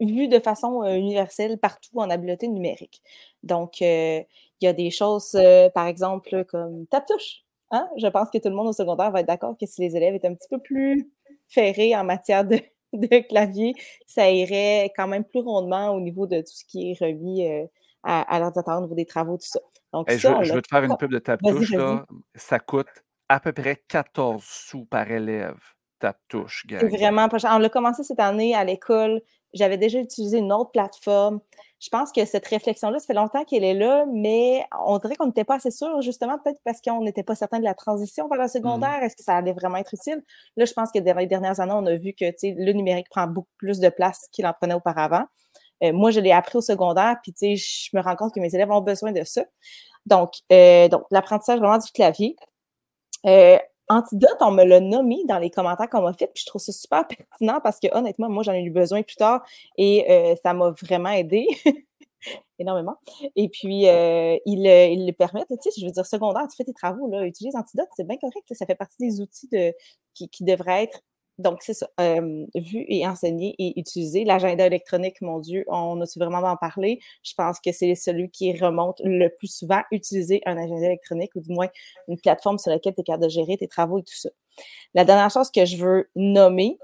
vues de façon universelle partout en habileté numérique. Donc, il y a des choses, par exemple, comme tape-touche. Hein? Je pense que tout le monde au secondaire va être d'accord que si les élèves étaient un petit peu plus ferrés en matière de, *laughs* clavier, ça irait quand même plus rondement au niveau de tout ce qui est remis à, à l'ordinateur au niveau des travaux, tout ça. Donc, je, veux te faire une pub de tape-touche. Ça coûte à peu près 14 sous par élève, tape-touche. C'est vraiment pas cher. On l'a commencé cette année à l'école. J'avais déjà utilisé une autre plateforme. Je pense que cette réflexion-là, ça fait longtemps qu'elle est là, mais on dirait qu'on n'était pas assez sûr, justement, peut-être parce qu'on n'était pas certain de la transition vers la mmh secondaire. Est-ce que ça allait vraiment être utile? Là, je pense que dans les dernières années, on a vu que le numérique prend beaucoup plus de place qu'il en prenait auparavant. Euh, moi, je l'ai appris au secondaire, puis tu sais, je me rends compte que mes élèves ont besoin de ça. Donc, euh, donc l'apprentissage vraiment du clavier. Euh, antidote, on me l'a nommé dans les commentaires qu'on m'a fait, puis je trouve ça super pertinent parce que honnêtement, moi, j'en ai eu besoin plus tard et ça m'a vraiment aidé. *laughs* énormément. Et puis, il, il, le permet, tu sais, je veux dire, secondaire, tu fais tes travaux, là, utilise Antidote, c'est bien correct, ça fait partie des outils de, qui, qui devraient être donc, c'est ça. vu et enseigné et utilisé. L'agenda électronique, mon Dieu, on a-tu vraiment en parler? Je pense que c'est celui qui remonte le plus souvent utiliser un agenda électronique ou du moins une plateforme sur laquelle tu es capable de gérer tes travaux et tout ça. La dernière chose que je veux nommer,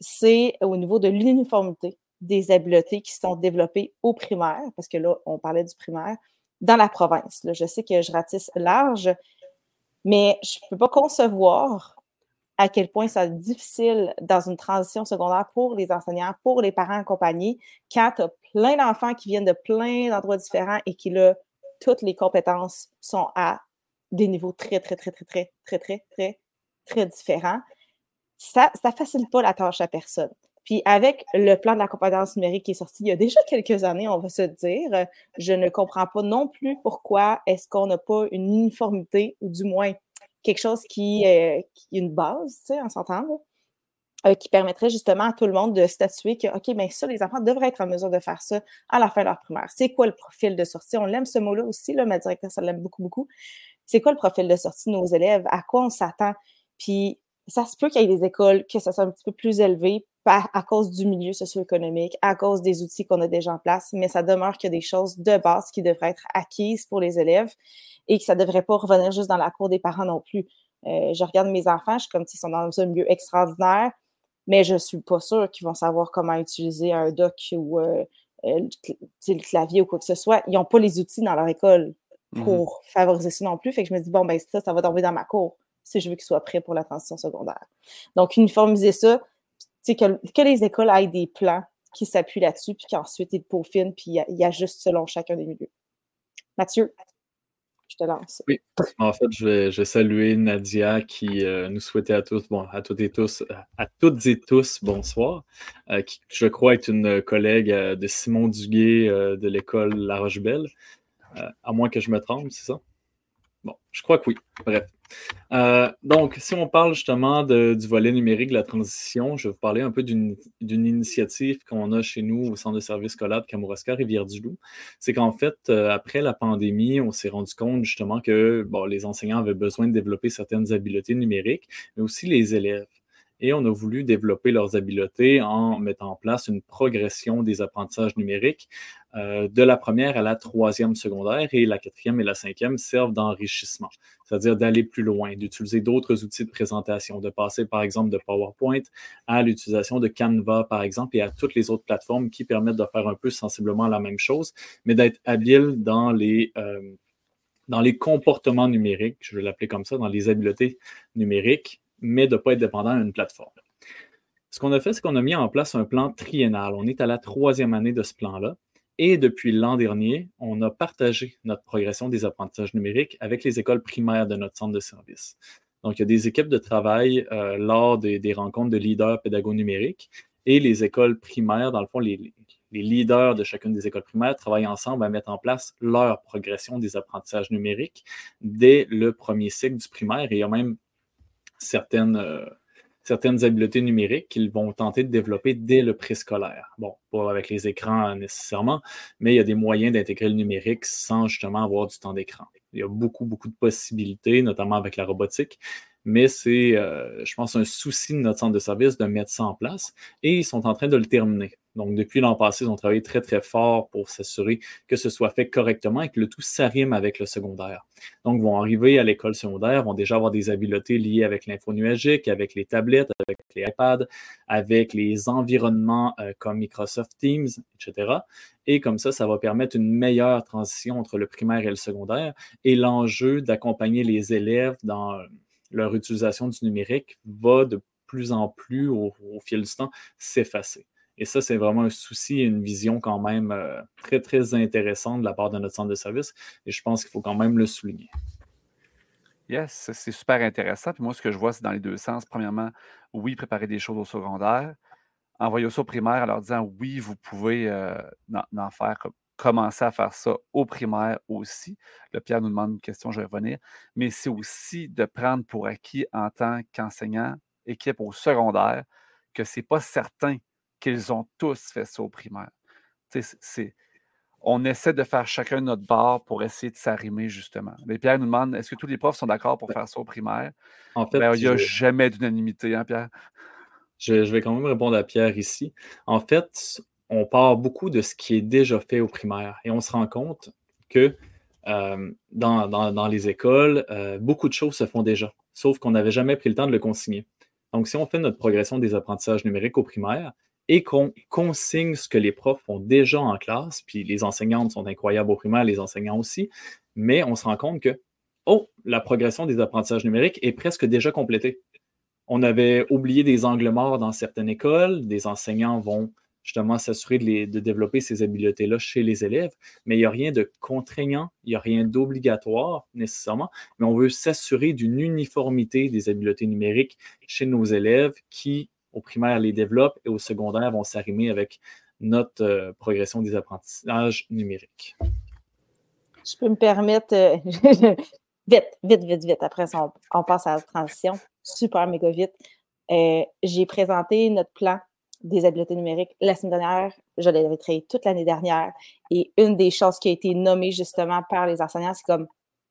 c'est au niveau de l'uniformité des habiletés qui sont développées au primaire, parce que là, on parlait du primaire, dans la province. Je sais que je ratisse large, mais je ne peux pas concevoir à quel point c'est difficile dans une transition secondaire pour les enseignants, pour les parents accompagnés, quand tu as plein d'enfants qui viennent de plein d'endroits différents et qui, là, toutes les compétences sont à des niveaux très, très, très, très, très, très, très, très, très différents. Ça ne facilite pas la tâche à personne. Puis avec le plan de la compétence numérique qui est sorti il y a déjà quelques années, on va se dire, je ne comprends pas non plus pourquoi est-ce qu'on n'a pas une uniformité, ou du moins quelque chose qui, est euh, une base, tu sais, en s'entendant, euh, qui permettrait justement à tout le monde de statuer que, OK, bien ça, les enfants devraient être en mesure de faire ça à la fin de leur primaire. C'est quoi le profil de sortie? On l'aime ce mot-là aussi, là, ma directrice, ça l'aime beaucoup, beaucoup. C'est quoi le profil de sortie de nos élèves? À quoi on s'attend? Puis ça se peut qu'il y ait des écoles que ça soit un petit peu plus élevé à cause du milieu socio-économique, à cause des outils qu'on a déjà en place, mais ça demeure qu'il y a des choses de base qui devraient être acquises pour les élèves et que ça ne devrait pas revenir juste dans la cour des parents non plus. Euh, je regarde mes enfants, je suis comme s'ils sont dans un milieu extraordinaire, mais je ne suis pas sûre qu'ils vont savoir comment utiliser un doc ou euh, euh, le clavier ou quoi que ce soit. Ils n'ont pas les outils dans leur école mmh pour favoriser ça non plus. Fait que je me dis, bon, ben ça, ça va tomber dans ma cour si je veux qu'ils soient prêts pour la transition secondaire. Donc, uniformiser ça, que, que les écoles aient des plans qui s'appuient là-dessus, puis qu'ensuite ils peaufinent, puis ils ajustent selon chacun des milieux. Mathieu? je te lance. Oui, en fait, je vais, saluer Nadia qui euh, nous souhaitait à tous, bon, à toutes et tous, euh, à toutes et tous, bonsoir, euh, qui, je crois, est une collègue de Simon Duguay de l'école La Roche-Belle, à moins que je me trompe, c'est ça? Bon, je crois que oui. Bref. Euh, donc, si on parle justement du volet numérique de la transition, je vais vous parler un peu d'une initiative qu'on a chez nous au Centre de services scolaire de Kamouraska, Rivière-du-Loup. C'est qu'en fait, euh, après la pandémie, on s'est rendu compte justement que les enseignants avaient besoin de développer certaines habiletés numériques, mais aussi les élèves et on a voulu développer leurs habiletés en mettant en place une progression des apprentissages numériques euh, de la première à la troisième secondaire et la quatrième et la cinquième servent d'enrichissement, c'est-à-dire d'aller plus loin, d'utiliser d'autres outils de présentation, de passer par exemple de PowerPoint à l'utilisation de Canva par exemple et à toutes les autres plateformes qui permettent de faire un peu sensiblement la même chose, mais d'être habile dans les... Euh, dans les comportements numériques, je vais l'appeler comme ça, dans les habiletés numériques, mais de ne pas être dépendant d'une plateforme. Ce qu'on a fait, c'est qu'on a mis en place un plan triennal. On est à la troisième année de ce plan-là. Et depuis l'an dernier, on a partagé notre progression des apprentissages numériques avec les écoles primaires de notre centre de service. Donc, il y a des équipes de travail euh, lors des, rencontres de leaders pédagogues numériques et les écoles primaires, dans le fond, les, leaders de chacune des écoles primaires travaillent ensemble à mettre en place leur progression des apprentissages numériques dès le premier cycle du primaire. Et il y a même certaines, euh, certaines habiletés numériques qu'ils vont tenter de développer dès le préscolaire. Bon, pas avec les écrans nécessairement, mais il y a des moyens d'intégrer le numérique sans justement avoir du temps d'écran. Il y a beaucoup, beaucoup de possibilités, notamment avec la robotique mais c'est, euh, je pense, un souci de notre centre de service de mettre ça en place et ils sont en train de le terminer. Donc, depuis l'an passé, ils ont travaillé très, très fort pour s'assurer que ce soit fait correctement et que le tout s'arrime avec le secondaire. Donc, ils vont arriver à l'école secondaire, vont déjà avoir des habiletés liées avec l'info nuagique, avec les tablettes, avec les iPads, avec les environnements euh, comme Microsoft Teams, etc. Et comme ça, ça va permettre une meilleure transition entre le primaire et le secondaire et l'enjeu d'accompagner les élèves dans leur utilisation du numérique va de plus en plus, au, fil du temps, s'effacer. Et ça, c'est vraiment un souci et une vision quand même euh, très, très intéressante de la part de notre centre de service. Et je pense qu'il faut quand même le souligner. Yes, c'est super intéressant. Puis moi, ce que je vois, c'est dans les deux sens. Premièrement, oui, préparer des choses au secondaire. Envoyer ça au primaire en leur disant oui, vous pouvez euh, en, faire commencer à faire ça au primaire aussi. Le Pierre nous demande une question, je vais revenir. Mais c'est aussi de prendre pour acquis en tant qu'enseignant, équipe au secondaire, que ce n'est pas certain qu'ils ont tous fait ça au primaire. C'est, on essaie de faire chacun notre barre pour essayer de s'arrimer, justement. Mais Pierre nous demande est-ce que tous les profs sont d'accord pour faire ça au primaire? En fait, ben, il n'y a jamais d'unanimité, hein, Pierre? Je, vais quand même répondre à Pierre ici. En fait, on part beaucoup de ce qui est déjà fait au primaire et on se rend compte que euh, dans, les écoles, euh, beaucoup de choses se font déjà, sauf qu'on n'avait jamais pris le temps de le consigner. Donc, si on fait notre progression des apprentissages numériques au primaire et qu'on consigne ce que les profs font déjà en classe, puis les enseignantes sont incroyables au primaire, les enseignants aussi, mais on se rend compte que, oh, la progression des apprentissages numériques est presque déjà complétée. On avait oublié des angles morts dans certaines écoles, des enseignants vont justement s'assurer de, développer ces habiletés-là chez les élèves. Mais il n'y a rien de contraignant, il n'y a rien d'obligatoire nécessairement, mais on veut s'assurer d'une uniformité des habiletés numériques chez nos élèves qui, au primaire, les développent et au secondaire vont s'arrimer avec notre euh, progression des apprentissages numériques. Je peux me permettre, euh, *laughs* vite, vite, vite, vite, après on, passe à la transition, super méga vite. Euh, j'ai présenté notre plan des habiletés numériques la semaine dernière. Je l'avais créé toute l'année dernière. Et une des choses qui a été nommée justement par les enseignants, c'est comme,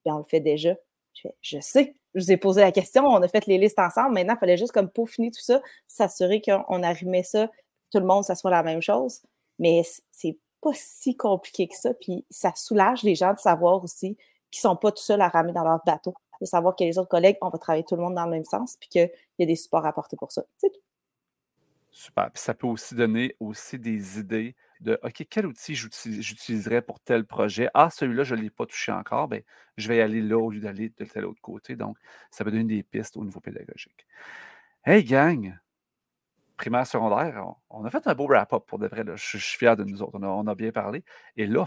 bien, on le fait déjà. Je, je sais, je vous ai posé la question, on a fait les listes ensemble. Maintenant, il fallait juste comme peaufiner tout ça, s'assurer qu'on arrimait ça, tout le monde, ça soit la même chose. Mais c'est pas si compliqué que ça. Puis ça soulage les gens de savoir aussi qu'ils sont pas tout seuls à ramer dans leur bateau. De savoir que les autres collègues, on va travailler tout le monde dans le même sens, puis qu'il y a des supports à apporter pour ça. C'est tout. Super. Puis ça peut aussi donner aussi des idées de OK, quel outil j'utiliserais pour tel projet? Ah, celui-là, je ne l'ai pas touché encore, bien, je vais y aller là au lieu d'aller de tel autre côté. Donc, ça peut donner des pistes au niveau pédagogique. Hey, gang! Primaire, secondaire, on, a fait un beau wrap-up pour de vrai. Je, suis fier de nous autres. On a, bien parlé. Et là,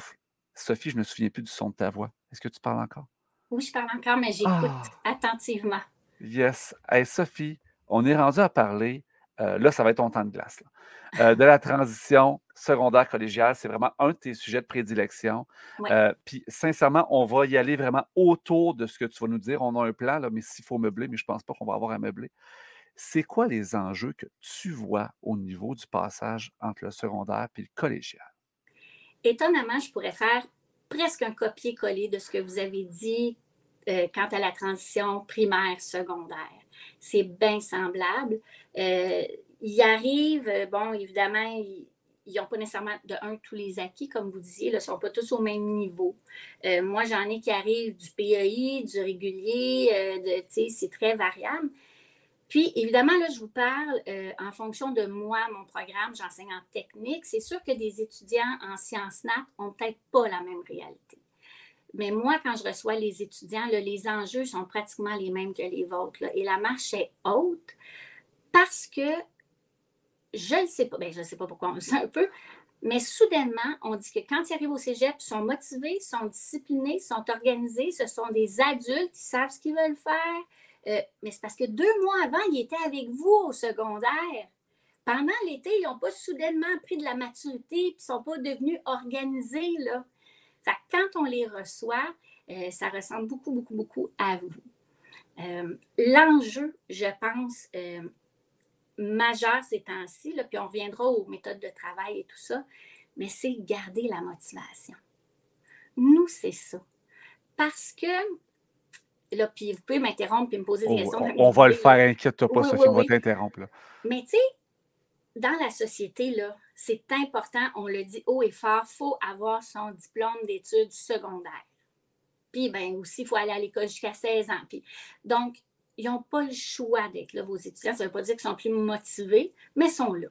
Sophie, je ne me souviens plus du son de ta voix. Est-ce que tu parles encore? Oui, je parle encore, mais j'écoute ah. attentivement. Yes. Hey, Sophie, on est rendu à parler, euh, là, ça va être ton temps de glace, euh, de la transition secondaire collégiale. C'est vraiment un de tes sujets de prédilection. Euh, puis, sincèrement, on va y aller vraiment autour de ce que tu vas nous dire. On a un plan, là, mais s'il faut meubler, mais je ne pense pas qu'on va avoir à meubler. C'est quoi les enjeux que tu vois au niveau du passage entre le secondaire et le collégial? Étonnamment, je pourrais faire presque un copier-coller de ce que vous avez dit quant à la transition primaire-secondaire. C'est bien semblable. Euh, il arrive, euh, bon, évidemment, ils n'ont pas nécessairement de un tous les acquis, comme vous disiez, ils ne sont pas tous au même niveau. moi, j'en ai qui arrivent du PEI, du régulier, de, c'est très variable. Puis, évidemment, là, je vous parle en fonction de moi, mon programme, j'enseigne en technique. C'est sûr que des étudiants en sciences nat n'ont peut-être pas la même réalité. Mais moi, quand je reçoit les étudiants, les enjeux sont pratiquement les mêmes que les vôtres. et la marche est haute parce que je ne sais pas, ben, je ne sais pas pourquoi on le sait un peu, mais soudainement, on dit que quand ils arrivent au cégep, ils sont motivés, sont disciplinés, sont organisés, ce sont des adultes qui savent ce qu'ils veulent faire. Euh, mais c'est parce que deux mois avant, ils étaient avec vous au secondaire. Pendant l'été, ils n'ont pas soudainement pris de la maturité et ne sont pas devenus organisés. Là quand on les reçoit, euh, ça ressemble beaucoup, beaucoup, beaucoup à vous. Euh, l'enjeu, je pense, euh, majeur ces temps-ci, puis on reviendra aux méthodes de travail et tout ça, mais c'est garder la motivation. Nous, c'est ça. Parce que, là, puis vous pouvez m'interrompre et me poser des questions. On, va le faire, inquiète-toi pas, Sophie, on va t'interrompre. Mais tu sais, dans la société, là, c'est important, on le dit haut et fort, il faut avoir son diplôme d'études secondaires. Puis, ben aussi, il faut aller à l'école jusqu'à 16 ans. Puis, donc, ils n'ont pas le choix d'être là, vos étudiants. Ça ne veut pas dire qu'ils sont plus motivés, mais sont là.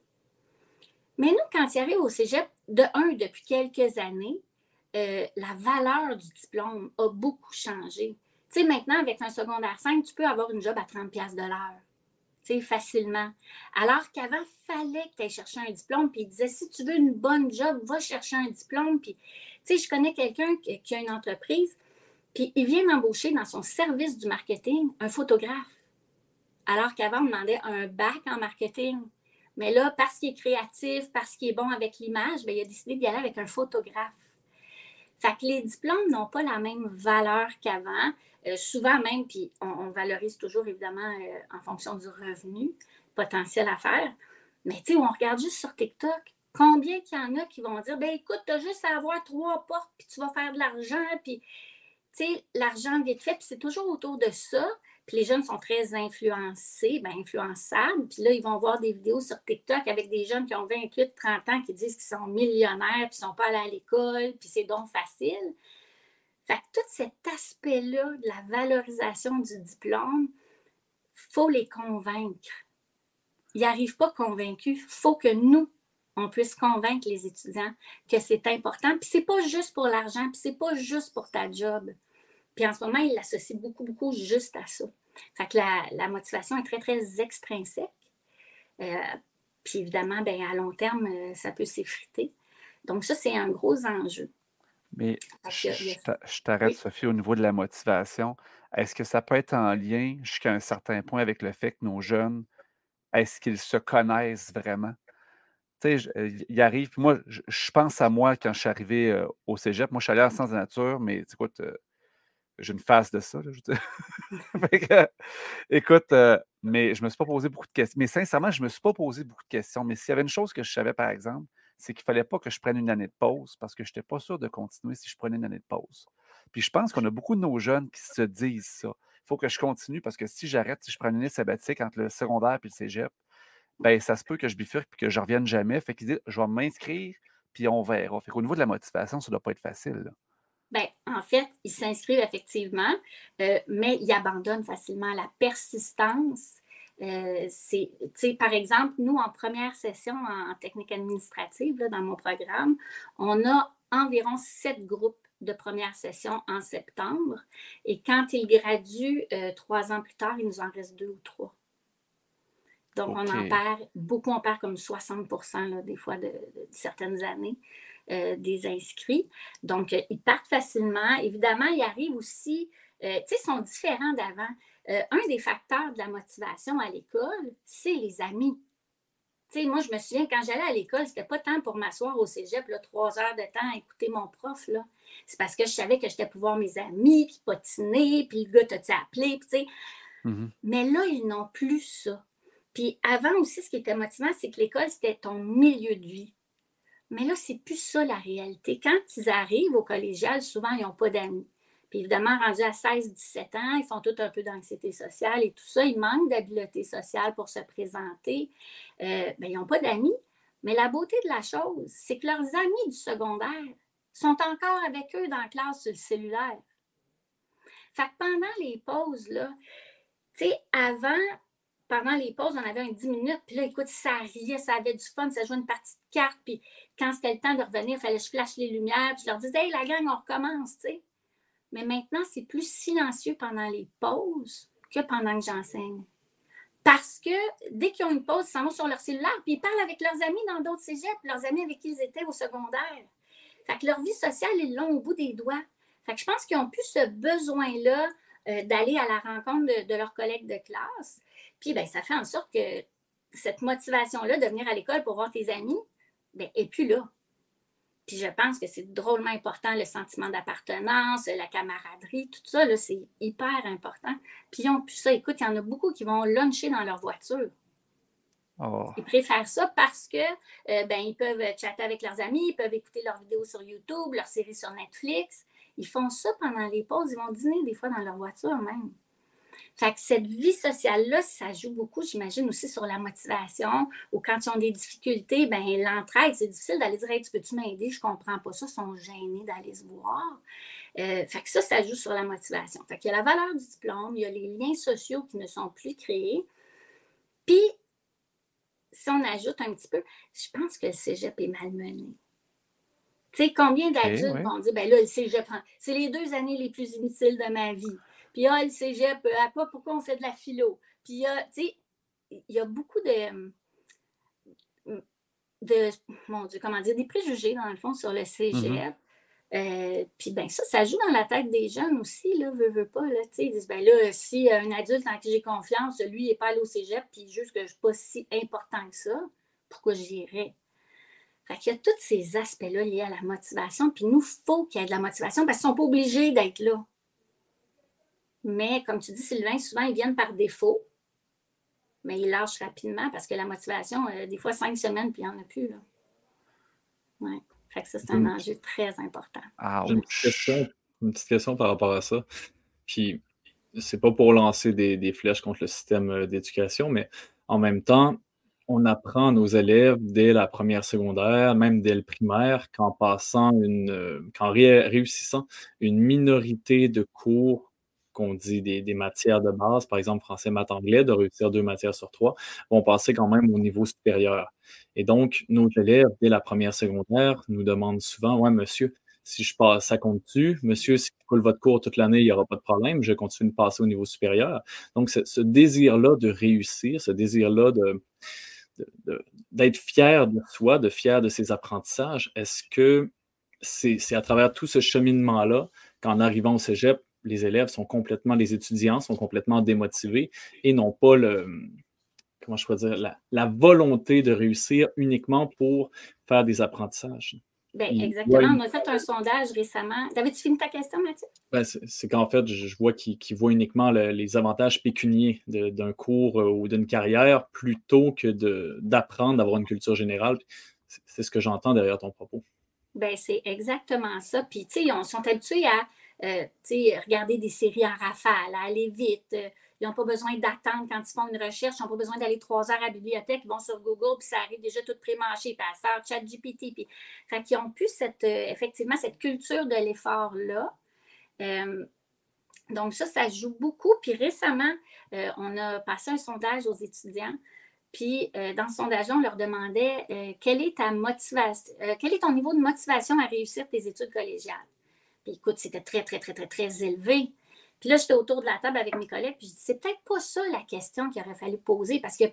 Mais nous, quand ils arrivent au cégep, de un, depuis quelques années, euh, la valeur du diplôme a beaucoup changé. Tu sais, maintenant, avec un secondaire 5, tu peux avoir une job à 30$ de l'heure facilement. Alors qu'avant, il fallait que tu ailles chercher un diplôme. Puis il disait, si tu veux une bonne job, va chercher un diplôme. Puis, tu sais, je connais quelqu'un qui, a une entreprise, puis il vient d'embaucher dans son service du marketing un photographe. Alors qu'avant, on demandait un bac en marketing. Mais là, parce qu'il est créatif, parce qu'il est bon avec l'image, ben, il a décidé d'y aller avec un photographe. Fait que les diplômes n'ont pas la même valeur qu'avant. Euh, souvent même, puis on, valorise toujours évidemment euh, en fonction du revenu potentiel à faire. Mais tu sais, on regarde juste sur TikTok, combien qu'il y en a qui vont dire, ben écoute, tu as juste à avoir trois portes, puis tu vas faire de l'argent, puis tu sais, l'argent vite fait, puis c'est toujours autour de ça. Puis les jeunes sont très influencés, bien influençables. Puis là, ils vont voir des vidéos sur TikTok avec des jeunes qui ont 28, 30 ans qui disent qu'ils sont millionnaires, puis ils ne sont pas allés à l'école, puis c'est donc facile. Fait que tout cet aspect-là de la valorisation du diplôme, faut les convaincre. Ils n'arrivent pas convaincus. Faut que nous, on puisse convaincre les étudiants que c'est important. Puis c'est pas juste pour l'argent, puis c'est pas juste pour ta job. Puis en ce moment, ils l'associent beaucoup, beaucoup juste à ça. Fait que la, motivation est très, très extrinsèque. Euh, puis évidemment, ben, à long terme, euh, ça peut s'effriter. Donc ça, c'est un gros enjeu. Mais je, t'arrête, Sophie, au niveau de la motivation. Est-ce que ça peut être en lien jusqu'à un certain point avec le fait que nos jeunes, est-ce qu'ils se connaissent vraiment? Tu sais, il arrive, moi, je, pense à moi quand je suis arrivé euh, au cégep. Moi, je suis allé en sciences de nature, mais écoute, euh, j'ai une face de ça. *laughs* écoute, euh, mais je ne me suis pas posé beaucoup de questions. Mais sincèrement, je ne me suis pas posé beaucoup de questions. Mais s'il y avait une chose que je savais, par exemple, c'est qu'il ne fallait pas que je prenne une année de pause parce que je n'étais pas sûr de continuer si je prenais une année de pause. Puis je pense qu'on a beaucoup de nos jeunes qui se disent ça. Il faut que je continue parce que si j'arrête, si je prends une année sabbatique entre le secondaire et le cégep, ben ça se peut que je bifurque et que je ne revienne jamais. Fait qu'ils disent, je vais m'inscrire puis on verra. Fait qu'au niveau de la motivation, ça ne doit pas être facile. Bien, en fait, ils s'inscrivent effectivement, euh, mais ils abandonnent facilement la persistance euh, c'est, par exemple, nous, en première session en, technique administrative, dans mon programme, on a environ sept groupes de première session en septembre. Et quand ils graduent euh, trois ans plus tard, il nous en reste deux ou trois. Donc, on en perd, beaucoup, on perd comme 60% des fois de, certaines années euh, des inscrits. Donc, ils partent facilement. Évidemment, il arrive aussi euh, tu sais, sont différents d'avant. Euh, un des facteurs de la motivation à l'école, c'est les amis. Tu sais, moi, je me souviens, quand j'allais à l'école, c'était pas tant pour m'asseoir au cégep, là, trois heures de temps à écouter mon prof. Là. C'est parce que je savais que j'étais pour voir mes amis, puis potiner, puis le gars t'a-tu appelé, tu sais. Mhm. Mais là, ils n'ont plus ça. Puis avant aussi, ce qui était motivant, c'est que l'école, c'était ton milieu de vie. Mais là, c'est plus ça la réalité. Quand ils arrivent au collégial, souvent, ils n'ont pas d'amis. Puis évidemment, rendus à 16-17 ans, ils font tout un peu d'anxiété sociale et tout ça. Ils manquent d'habileté sociale pour se présenter. Euh, ben, ils n'ont pas d'amis. Mais la beauté de la chose, c'est que leurs amis du secondaire sont encore avec eux dans la classe sur le cellulaire. Fait que pendant les pauses, là, tu sais, avant, pendant les pauses, on avait un 10 minutes, puis là, écoute, ça riait, ça avait du fun, ça jouait une partie de cartes, puis quand c'était le temps de revenir, il fallait que je flash les lumières, puis je leur disais, hey, la gang, on recommence, tu sais. Mais maintenant, c'est plus silencieux pendant les pauses que pendant que j'enseigne. Parce que dès qu'ils ont une pause, ils s'en vont sur leur cellulaire, puis ils parlent avec leurs amis dans d'autres cégeps, leurs amis avec qui ils étaient au secondaire. Fait que leur vie sociale, ils l'ont au bout des doigts. Fait que je pense qu'ils ont plus ce besoin-là euh, d'aller à la rencontre de, de, leurs collègues de classe. Puis, ben, ça fait en sorte que cette motivation-là de venir à l'école pour voir tes amis, ben, est plus là. Puis je pense que c'est drôlement important, le sentiment d'appartenance, la camaraderie, tout ça, c'est hyper important. Puis ils ont plus ça. Écoute, il y en a beaucoup qui vont luncher dans leur voiture. Oh. Ils préfèrent ça parce que euh, ben, ils peuvent chatter avec leurs amis, ils peuvent écouter leurs vidéos sur YouTube, leurs séries sur Netflix. Ils font ça pendant les pauses. Ils vont dîner des fois dans leur voiture même. Fait que cette vie sociale-là, ça joue beaucoup, j'imagine, aussi sur la motivation. Ou quand ils ont des difficultés, ben l'entraide, c'est difficile d'aller dire hey, tu peux-tu m'aider? Je comprends pas ça. Ils sont gênés d'aller se voir. Euh, fait que ça, ça joue sur la motivation. Fait qu'il y a la valeur du diplôme, il y a les liens sociaux qui ne sont plus créés. Puis, si on ajoute un petit peu, je pense que le cégep est malmené. Tu sais, combien d'adultes okay, ouais. vont dire, ben là, le cégep, c'est les deux années les plus inutiles de ma vie. Puis, ah, le cégep, ah, pas pourquoi on fait de la philo? Puis, ah, tu sais, il y a beaucoup de, de, mon Dieu, comment dire, des préjugés, dans le fond, sur le cégep. Mm -hmm. euh, puis, ben ça, ça joue dans la tête des jeunes aussi, là, veut, veut pas, là, tu sais, ils disent, ben là, si un adulte en qui j'ai confiance, lui, il n'est pas allé au cégep, puis juste que je ne suis pas si important que ça, pourquoi j'irais? Fait qu'il y a tous ces aspects-là liés à la motivation, puis nous, il faut qu'il y ait de la motivation parce qu'ils ne sont pas obligés d'être là. Mais comme tu dis, Sylvain, souvent, ils viennent par défaut, mais ils lâchent rapidement parce que la motivation, euh, des fois, cinq semaines, puis il n'y en a plus. Là. Ouais. Fait que ça, c'est un mmh. enjeu très important. J'ai une petite, question, une petite question par rapport à ça. Puis, c'est pas pour lancer des, des, flèches contre le système euh, d'éducation, mais en même temps, on apprend à nos élèves dès la première secondaire, même dès le primaire, qu'en passant une, euh, qu'en ré réussissant une minorité de cours qu'on dit des, matières de base, par exemple français, maths, anglais, de réussir deux matières sur trois, vont passer quand même au niveau supérieur. Et donc, nos élèves, dès la première secondaire, nous demandent souvent, ouais, monsieur, si je passe, ça compte-tu? Monsieur, si je coule votre cours toute l'année, il n'y aura pas de problème, je continue de passer au niveau supérieur. Donc, ce, désir-là de réussir, ce désir-là d'être fier de soi, de fier de ses apprentissages, est-ce que c'est à travers tout ce cheminement-là qu'en arrivant au cégep, les élèves sont complètement, les étudiants sont complètement démotivés et n'ont pas le, comment je pourrais dire, la, la, volonté de réussir uniquement pour faire des apprentissages. Bien, exactement. On a fait un sondage récemment. T'avais-tu fini ta question, Mathieu? Ben, c'est qu'en fait, je, vois qu'ils qu voient uniquement le, les avantages pécuniers d'un cours euh, ou d'une carrière plutôt que d'apprendre, d'avoir une culture générale. C'est ce que j'entends derrière ton propos. Ben, c'est exactement ça. Puis, tu sais, ils sont habitués à euh, regarder des séries en rafale, à aller vite. Euh, ils n'ont pas besoin d'attendre quand ils font une recherche. Ils n'ont pas besoin d'aller trois heures à la bibliothèque. Ils vont sur Google, puis ça arrive déjà tout pré-mâché. Puis ça sort ChatGPT. Puis... Fait qu'ils ont plus cette, euh, effectivement cette culture de l'effort-là. Euh, donc, ça, ça joue beaucoup. Puis récemment, on a passé un sondage aux étudiants. Puis, dans ce sondage on leur demandait quelle est ta motivation, quel est ton niveau de motivation à réussir tes études collégiales? Puis, écoute, c'était très, très, très, très, très élevé. Puis là, j'étais autour de la table avec mes collègues, puis je dis, c'est peut-être pas ça la question qu'il aurait fallu poser, parce que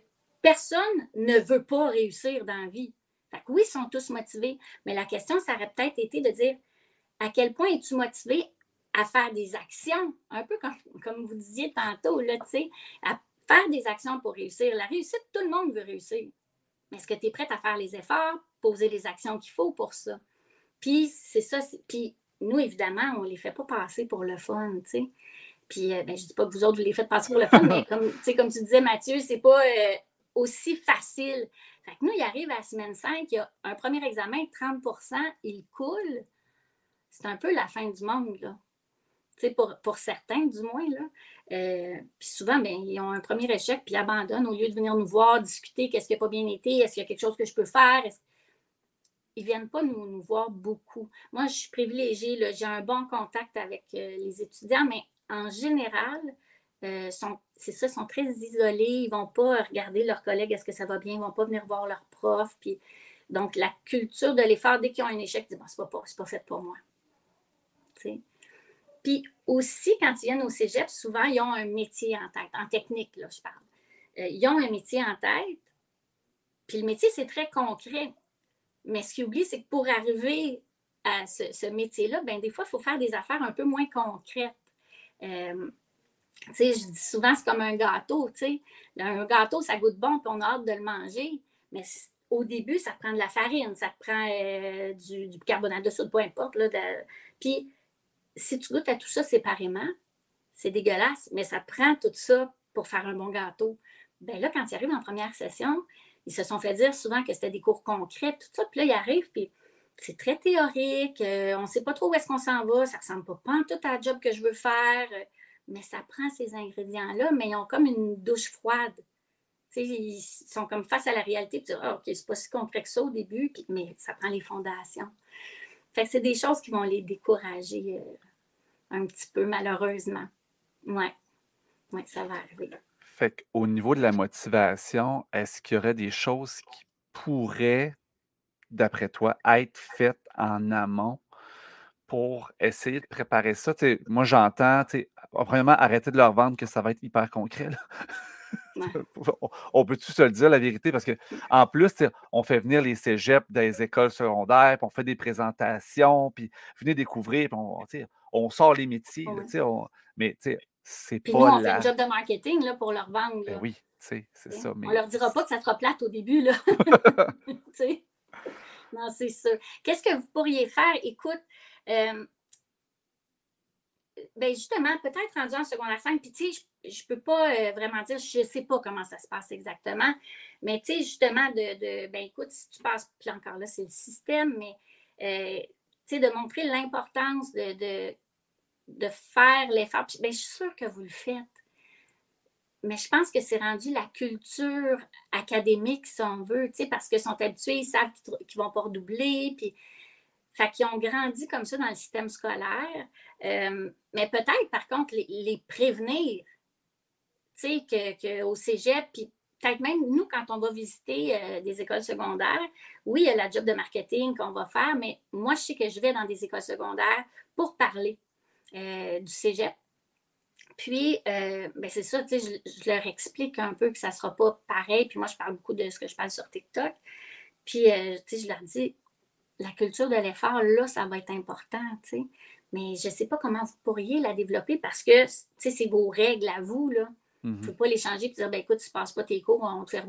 personne ne veut pas réussir dans la vie. Fait que oui, ils sont tous motivés, mais la question, ça aurait peut-être été de dire, à quel point es-tu motivé à faire des actions, un peu comme, comme vous disiez tantôt, là, à faire des actions pour réussir. La réussite, tout le monde veut réussir. Mais est-ce que tu es prête à faire les efforts, poser les actions qu'il faut pour ça? Puis c'est ça, puis nous, évidemment, on ne les fait pas passer pour le fun, tu sais. Puis euh, ben, je ne dis pas que vous autres, vous les faites passer pour le fun, mais *laughs* comme, comme tu disais, Mathieu, c'est pas euh, aussi facile. Fait que nous, il arrive à la semaine 5, il y a un premier examen, 30% il coule. C'est un peu la fin du monde, là. Pour, pour, certains, du moins. Là. Euh, puis souvent, ben, ils ont un premier échec, puis ils abandonnent au lieu de venir nous voir, discuter qu'est-ce qui n'a pas bien été, est-ce qu'il y a quelque chose que je peux faire. Ils ne viennent pas nous, voir beaucoup. Moi, je suis privilégiée, j'ai un bon contact avec les étudiants, mais en général, euh, c'est ça, sont très isolés. Ils ne vont pas regarder leurs collègues, est-ce que ça va bien, ils ne vont pas venir voir leurs profs. Puis, donc, la culture de l'effort, dès qu'ils ont un échec, ils disent bon, c'est pas, pas fait pour moi. Puis aussi, quand ils viennent au cégep, souvent, ils ont un métier en tête, en technique, là, je parle. Euh, ils ont un métier en tête, puis le métier, c'est très concret. Mais ce qu'ils oublient, c'est que pour arriver à ce, métier-là, ben, des fois, il faut faire des affaires un peu moins concrètes. Euh, je dis souvent, c'est comme un gâteau. Un gâteau, ça goûte bon, puis on a hâte de le manger. Mais au début, ça prend de la farine, ça prend euh, du, du, carbonate de soude, peu importe. Là, Puis, si tu goûtes à tout ça séparément, c'est dégueulasse, mais ça prend tout ça pour faire un bon gâteau. Ben là, quand ils arrivent en première session, ils se sont fait dire souvent que c'était des cours concrets, tout ça. Puis là, ils arrivent, puis c'est très théorique, euh, on ne sait pas trop où est-ce qu'on s'en va, ça ne ressemble pas, pas tout à la job que je veux faire, euh, mais ça prend ces ingrédients-là, mais ils ont comme une douche froide. ils sont comme face à la réalité, puis ah, OK, c'est pas si concret que ça au début, mais ça prend les fondations. Fait que c'est des choses qui vont les décourager euh, un petit peu, malheureusement. Ouais. Ouais, ça va arriver. Fait qu'au niveau de la motivation, est-ce qu'il y aurait des choses qui pourraient d'après toi, être faite en amont pour essayer de préparer ça? moi, j'entends, premièrement, arrêter de leur vendre que ça va être hyper concret. *laughs* on peut-tu se le dire, la vérité? Parce qu'en plus, on fait venir les cégeps des écoles secondaires, puis on fait des présentations, puis venez découvrir, puis on, on sort les métiers. on, mais c'est pas. Nous, on fait un job de marketing là, pour leur vendre. Ben oui, c'est ça. Mais... On leur dira pas que ça sera plate au début. Là. *laughs* *laughs* non, c'est sûr. Qu'est-ce que vous pourriez faire? Écoute, euh, ben justement, peut-être rendu en secondaire 5, puis tu sais, je ne peux pas euh, vraiment dire, je ne sais pas comment ça se passe exactement, mais tu sais, justement, de, ben écoute, si tu passes, puis encore là, c'est le système, mais euh, tu sais, de montrer l'importance de, de, de, faire l'effort. Ben, je suis sûre que vous le faites mais je pense que c'est rendu la culture académique, si on veut, parce qu'ils sont habitués, ils savent qu'ils ne vont pas redoubler, puis fait qu'ils ont grandi comme ça dans le système scolaire. Euh, mais peut-être, par contre, les, prévenir, tu sais, qu'au cégep, puis peut-être même nous, quand on va visiter euh, des écoles secondaires, oui, il y a la job de marketing qu'on va faire, mais moi, je sais que je vais dans des écoles secondaires pour parler euh, du cégep, puis, euh, ben c'est ça, sais, je, leur explique un peu que ça ne sera pas pareil. Puis moi, je parle beaucoup de ce que je parle sur TikTok. Puis, euh, je leur dis, la culture de l'effort, là, ça va être important, tu sais. Mais je ne sais pas comment vous pourriez la développer parce que, tu sais, c'est vos règles à vous, là. Il ne faut mm-hmm. pas les changer et dire, ben écoute, tu ne passes pas tes cours, on te fait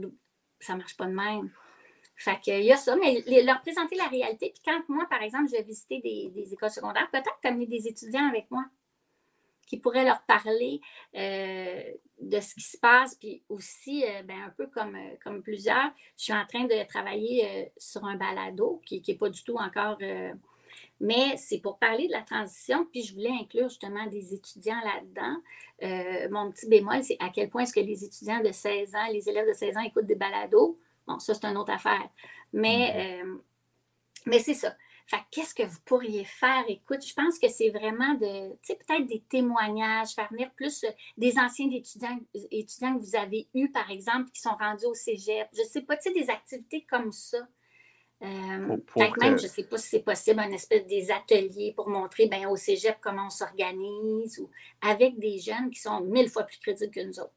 Ça ne marche pas de même. Fait qu'il y a ça, mais leur présenter la réalité. Puis quand moi, par exemple, je vais visiter des, écoles secondaires, peut-être amener des étudiants avec moi qui pourrait leur parler euh, de ce qui se passe. Puis aussi, euh, ben, un peu euh, comme plusieurs, je suis en train de travailler sur un balado qui n'est pas du tout encore. mais c'est pour parler de la transition, puis je voulais inclure justement des étudiants là-dedans. mon petit bémol, c'est à quel point est-ce que les étudiants de 16 ans, les élèves de 16 ans écoutent des balados? Bon, ça, c'est une autre affaire. Mais, mm-hmm. mais c'est ça qu'est-ce que vous pourriez faire? Écoute, je pense que c'est vraiment de, tu sais, peut-être des témoignages, faire venir plus euh, des anciens étudiants, étudiants que vous avez eus, par exemple, qui sont rendus au cégep. Je ne sais pas, tu sais, des activités comme ça. Euh, peut-être même, je ne sais pas si c'est possible, un espèce des ateliers pour montrer ben, au cégep comment on s'organise ou avec des jeunes qui sont mille fois plus crédibles que nous autres.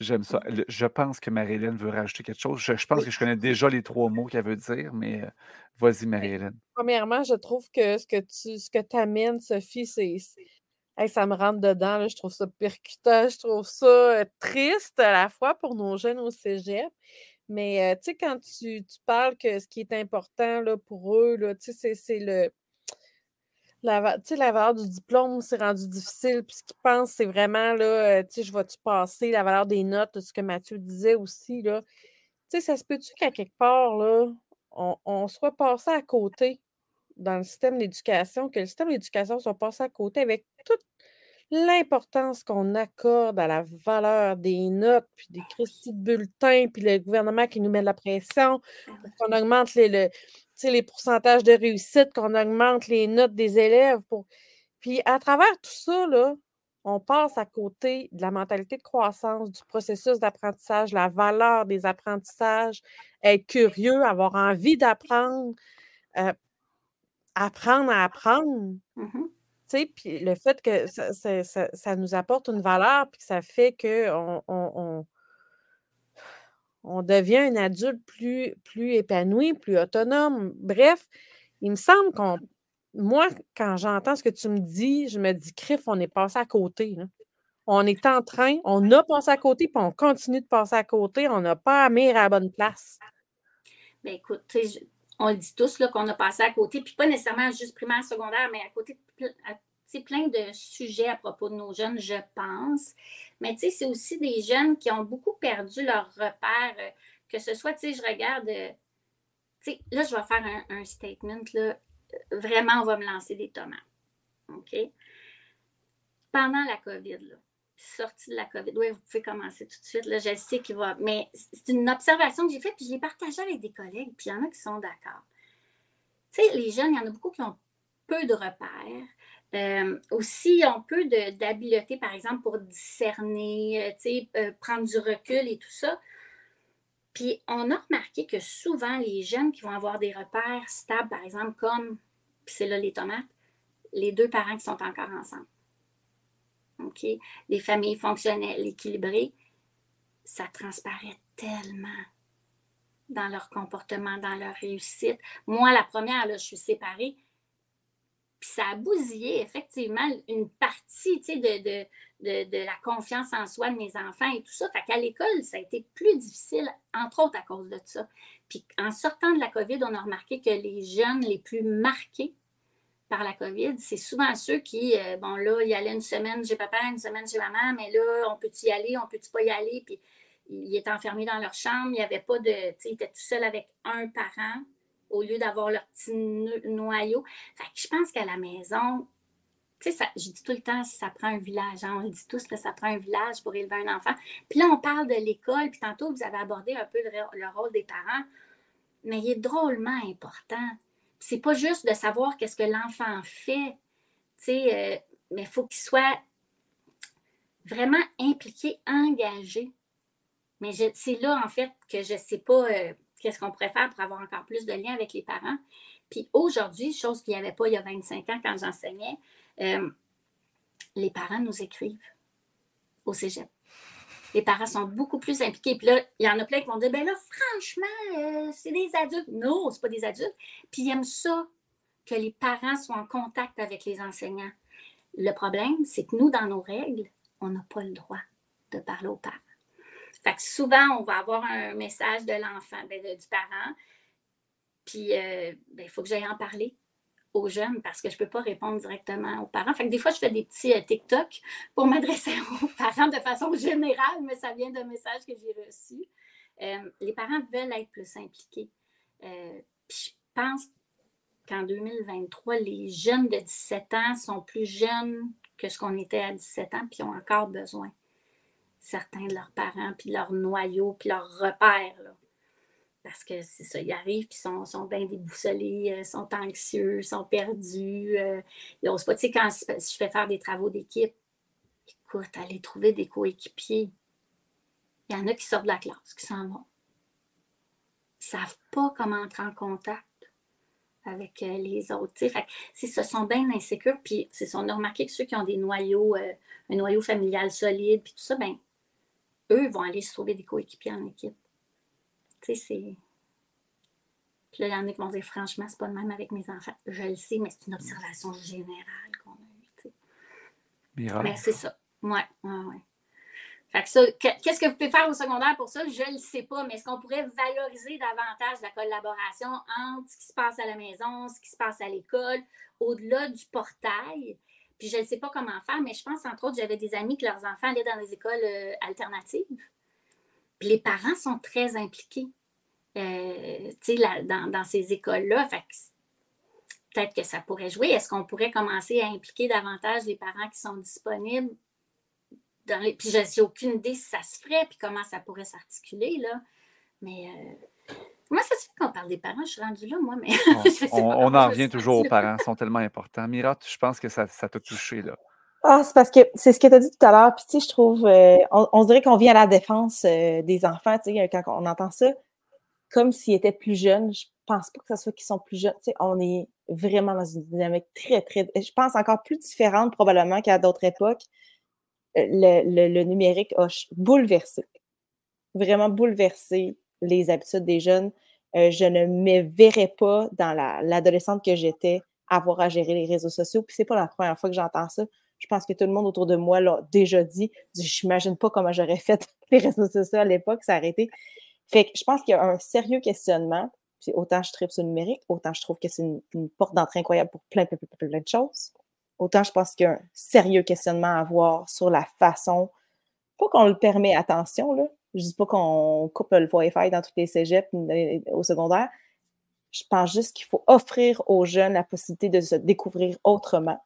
J'aime ça. je pense que Marie-Hélène veut rajouter quelque chose. Je, pense que je connais déjà les trois mots qu'elle veut dire, mais euh, vas-y, Marie-Hélène. Premièrement, je trouve que ce que tu ce que amènes, Sophie, c'est. ça me rentre dedans. je trouve ça percutant. Je trouve ça euh, triste à la fois pour nos jeunes au cégep. Mais euh, tu sais, quand tu, tu, parles que ce qui est important là, pour eux, tu sais, c'est le la, la valeur du diplôme, c'est rendu difficile. Puis ce qu'ils pensent, c'est vraiment, là, euh, tu sais, je vais-tu passer la valeur des notes, ce que Mathieu disait aussi, là? Tu sais, ça se peut-tu qu'à quelque part, là, on, soit passé à côté dans le système d'éducation, que le système d'éducation soit passé à côté avec toute l'importance qu'on accorde à la valeur des notes, puis des cristaux de bulletins, puis le gouvernement qui nous met de la pression, qu'on augmente les, le, les pourcentages de réussite, qu'on augmente les notes des élèves. Pour... Puis à travers tout ça, là, on passe à côté de la mentalité de croissance, du processus d'apprentissage, la valeur des apprentissages, être curieux, avoir envie d'apprendre, euh, apprendre à apprendre. Mmh puis le fait que ça, nous apporte une valeur, puis que ça fait qu'on on, on devient un adulte plus, plus épanoui, plus autonome. Bref, il me semble qu'on. Moi, quand j'entends ce que tu me dis, je me dis, Criff, on est passé à côté. On est en train, on a passé à côté, puis on continue de passer à côté. On n'a pas à mettre à la bonne place. Bien, écoute, on le dit tous qu'on a passé à côté, puis pas nécessairement juste primaire, secondaire, mais à côté, c'est plein de sujets à propos de nos jeunes, je pense. Mais c'est aussi des jeunes qui ont beaucoup perdu leur repère, euh, que ce soit, je regarde, euh, là, je vais faire un, statement, là, vraiment, on va me lancer des tomates. Pendant la COVID, sortie de la COVID, oui, vous pouvez commencer tout de suite, là, je sais qu'il va, mais c'est une observation que j'ai faite, puis je l'ai partagée avec des collègues, puis il y en a qui sont d'accord. Les jeunes, il y en a beaucoup qui ont peu de repères, euh, aussi, on peut d'habileté, par exemple, pour discerner, euh, euh, prendre du recul et tout ça. Puis, on a remarqué que souvent, les jeunes qui vont avoir des repères stables, par exemple, comme, c'est là les tomates, les deux parents qui sont encore ensemble. OK? Les familles fonctionnelles, équilibrées, ça transparaît tellement dans leur comportement, dans leur réussite. Moi, la première, là, je suis séparée, puis ça a bousillé effectivement une partie de, la confiance en soi de mes enfants et tout ça. Fait qu'à l'école, ça a été plus difficile, entre autres à cause de ça. Puis en sortant de la COVID, on a remarqué que les jeunes les plus marqués par la COVID, c'est souvent ceux qui, euh, bon là, il y allait une semaine chez papa, une semaine chez maman, mais là, on peut-tu y aller, on peut-tu pas y aller? Puis ils étaient enfermés dans leur chambre, il n'y avait pas de, tu sais, ils étaient tout seuls avec un parent au lieu d'avoir leur petit noyau. Je pense qu'à la maison, tu sais, je dis tout le temps, ça prend un village. Hein. On le dit tous que ça prend un village pour élever un enfant. Puis là, on parle de l'école, puis tantôt, vous avez abordé un peu le, rôle des parents, mais il est drôlement important. C'est pas juste de savoir qu'est-ce que l'enfant fait, tu sais, euh, mais il faut qu'il soit vraiment impliqué, engagé. Mais c'est là, en fait, que je ne sais pas euh, qu'est-ce qu'on préfère pour avoir encore plus de liens avec les parents. Puis aujourd'hui, chose qu'il n'y avait pas il y a 25 ans quand j'enseignais, euh, les parents nous écrivent au cégep. Les parents sont beaucoup plus impliqués. Puis là, il y en a plein qui vont dire ben là, franchement, euh, c'est des adultes. Non, ce pas des adultes. Puis ils aiment ça, que les parents soient en contact avec les enseignants. Le problème, c'est que nous, dans nos règles, on n'a pas le droit de parler aux parents. Fait que souvent, on va avoir un message de l'enfant, ben, du parent, puis euh, ben, il faut que j'aille en parler aux jeunes parce que je ne peux pas répondre directement aux parents. Fait que des fois, je fais des petits euh, TikTok pour *laughs* m'adresser aux parents de façon générale, mais ça vient d'un message que j'ai reçu. Euh, les parents veulent être plus impliqués. puis je pense qu'en 2023, les jeunes de 17 ans sont plus jeunes que ce qu'on était à 17 ans, puis ont encore besoin certains de leurs parents, puis leur noyau, puis leurs repères. Parce que c'est ça, ils arrivent, puis sont, sont bien déboussolés, euh, sont anxieux, sont perdus. Euh, ils n'osent pas. Tu sais, quand je fais faire des travaux d'équipe, écoute, aller trouver des coéquipiers. Il y en a qui sortent de la classe, qui s'en vont. Ils ne savent pas comment entrer en contact avec euh, les autres. Fait, ce sont bien insécures, puis on a remarqué que ceux qui ont des noyaux, un noyau familial solide, puis tout ça, ben eux vont aller se trouver des coéquipiers en équipe. Tu sais, c'est. Puis là, il y en a qui vont dire franchement, c'est pas le même avec mes enfants. Je le sais, mais c'est une observation générale qu'on a eue. Mais c'est ça. Ouais, ouais, ouais. Fait que ça, qu'est-ce que vous pouvez faire au secondaire pour ça? Je ne le sais pas, mais est-ce qu'on pourrait valoriser davantage la collaboration entre ce qui se passe à la maison, ce qui se passe à l'école, au-delà du portail? Puis je ne sais pas comment faire, mais je pense, entre autres, j'avais des amis que leurs enfants allaient dans des écoles euh, alternatives. Puis les parents sont très impliqués euh, dans, dans, ces écoles-là. Peut-être que ça pourrait jouer. Est-ce qu'on pourrait commencer à impliquer davantage les parents qui sont disponibles dans les... Puis je n'ai aucune idée si ça se ferait, puis comment ça pourrait s'articuler, là. Mais euh... moi, ça se fait qu'on parle des parents. Je suis rendue là, moi, mais *laughs* *laughs* on, en revient toujours aux parents. Ils sont tellement importants. Mira, je pense que ça t'a touché, là. Ah, c'est parce que c'est ce que tu as dit tout à l'heure. Puis, tu sais, je trouve, euh, on, dirait qu'on vient à la défense euh, des enfants, tu sais, quand on entend ça, comme s'ils étaient plus jeunes. Je pense pas que ce soit qu'ils sont plus jeunes. Tu sais, on est vraiment dans une dynamique très, très, je pense encore plus différente probablement qu'à d'autres époques. Euh, le, numérique a bouleversé, vraiment bouleversé les habitudes des jeunes. Euh, je ne me verrais pas dans l'adolescente que j'étais avoir à gérer les réseaux sociaux. Puis c'est pas la première fois que j'entends ça. Je pense que tout le monde autour de moi l'a déjà dit. Je n'imagine pas comment j'aurais fait *laughs* les réseaux sociaux à l'époque, ça a arrêté. Fait que je pense qu'il y a un sérieux questionnement. Puis autant je tripe sur le numérique, autant je trouve que c'est une, porte d'entrée incroyable pour plein, plein, plein, plein de choses autant je pense qu'il y a un sérieux questionnement à avoir sur la façon, pas qu'on le permet, attention, là, je dis pas qu'on coupe le Wi-Fi dans toutes les cégeps au secondaire, je pense juste qu'il faut offrir aux jeunes la possibilité de se découvrir autrement.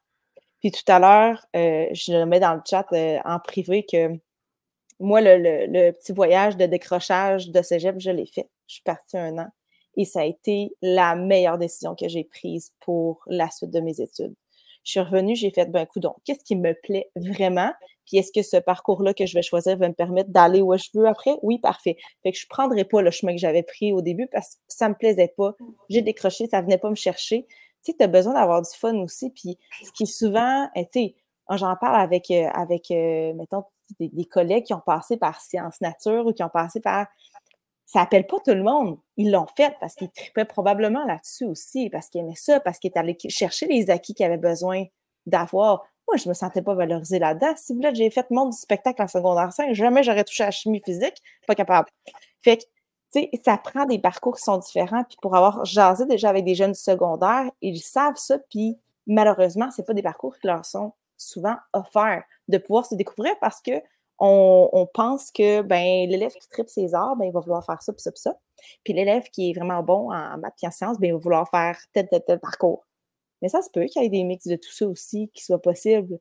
Puis tout à l'heure, euh, je le mets dans le chat euh, en privé que moi, le, petit voyage de décrochage de cégep, je l'ai fait. Je suis partie un an et ça a été la meilleure décision que j'ai prise pour la suite de mes études. Je suis revenue, j'ai fait, ben, coup, donc, qu'est-ce qui me plaît vraiment? Puis est-ce que ce parcours-là que je vais choisir va me permettre d'aller où je veux après? Oui, parfait. Fait que je ne prendrai pas le chemin que j'avais pris au début parce que ça ne me plaisait pas. J'ai décroché, ça ne venait pas me chercher. Tu sais, tu as besoin d'avoir du fun aussi. Puis ce qui est souvent, tu sais, j'en parle avec, euh, avec euh, mettons, des, des, collègues qui ont passé par Sciences Nature ou qui ont passé par ça appelle pas tout le monde. Ils l'ont fait parce qu'ils tripaient probablement là-dessus aussi, parce qu'ils aimaient ça, parce qu'ils étaient allés chercher les acquis qu'ils avaient besoin d'avoir. Moi, je me sentais pas valorisée là-dedans. Si vous voulez, j'ai fait monde du spectacle en secondaire 5, jamais j'aurais touché à la chimie physique, pas capable. Fait que, tu sais, ça prend des parcours qui sont différents. Puis pour avoir jasé déjà avec des jeunes du secondaire, ils savent ça. Puis malheureusement, c'est pas des parcours qui leur sont souvent offerts de pouvoir se découvrir parce que on, pense que ben, l'élève qui tripe ses arts, ben, il va vouloir faire ça, puis ça, puis ça. Puis l'élève qui est vraiment bon en maths et en sciences, ben, il va vouloir faire tel, tel, tel parcours. Mais ça se peut qu'il y ait des mix de tout ça aussi qui soient possibles,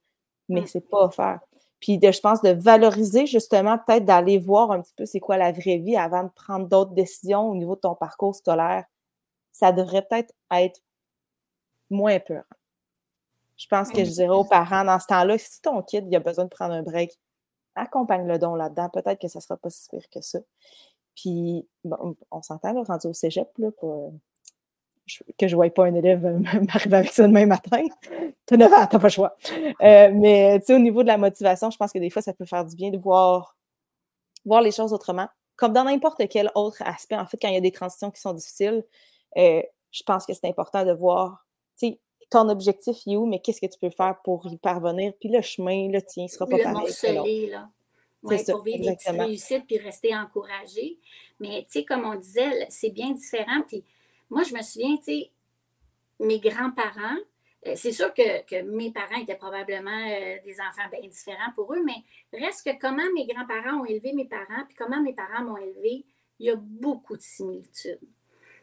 mais mmh. c'est pas offert. Puis de, je pense de valoriser justement, peut-être d'aller voir un petit peu c'est quoi la vraie vie avant de prendre d'autres décisions au niveau de ton parcours scolaire. Ça devrait peut-être être moins peur. Je pense que je dirais aux parents dans ce temps-là, si ton kid il a besoin de prendre un break, accompagne le don là-dedans. Peut-être que ça ne sera pas si pire que ça. Puis, on s'entend, rendu au cégep, là, pour, que je ne voie pas un élève *laughs* m'arriver avec ça demain matin. Tu as 9 ans, tu pas le choix. Euh, mais, au niveau de la motivation, je pense que des fois, ça peut faire du bien de voir, voir les choses autrement. Comme dans n'importe quel autre aspect, en fait, quand il y a des transitions qui sont difficiles, euh, je pense que c'est important de voir, tu sais, ton objectif est où, mais qu'est-ce que tu peux faire pour y parvenir? Puis le chemin, le tien, ne sera pas le pareil. là. Ouais, pour vivre des petites réussites puis rester encouragé. Mais, tu sais, comme on disait, c'est bien différent. Puis moi, je me souviens, tu sais, mes grands-parents, euh, c'est sûr que, mes parents étaient probablement euh, des enfants bien différents pour eux, mais reste que comment mes grands-parents ont élevé mes parents, puis comment mes parents m'ont élevé, il y a beaucoup de similitudes.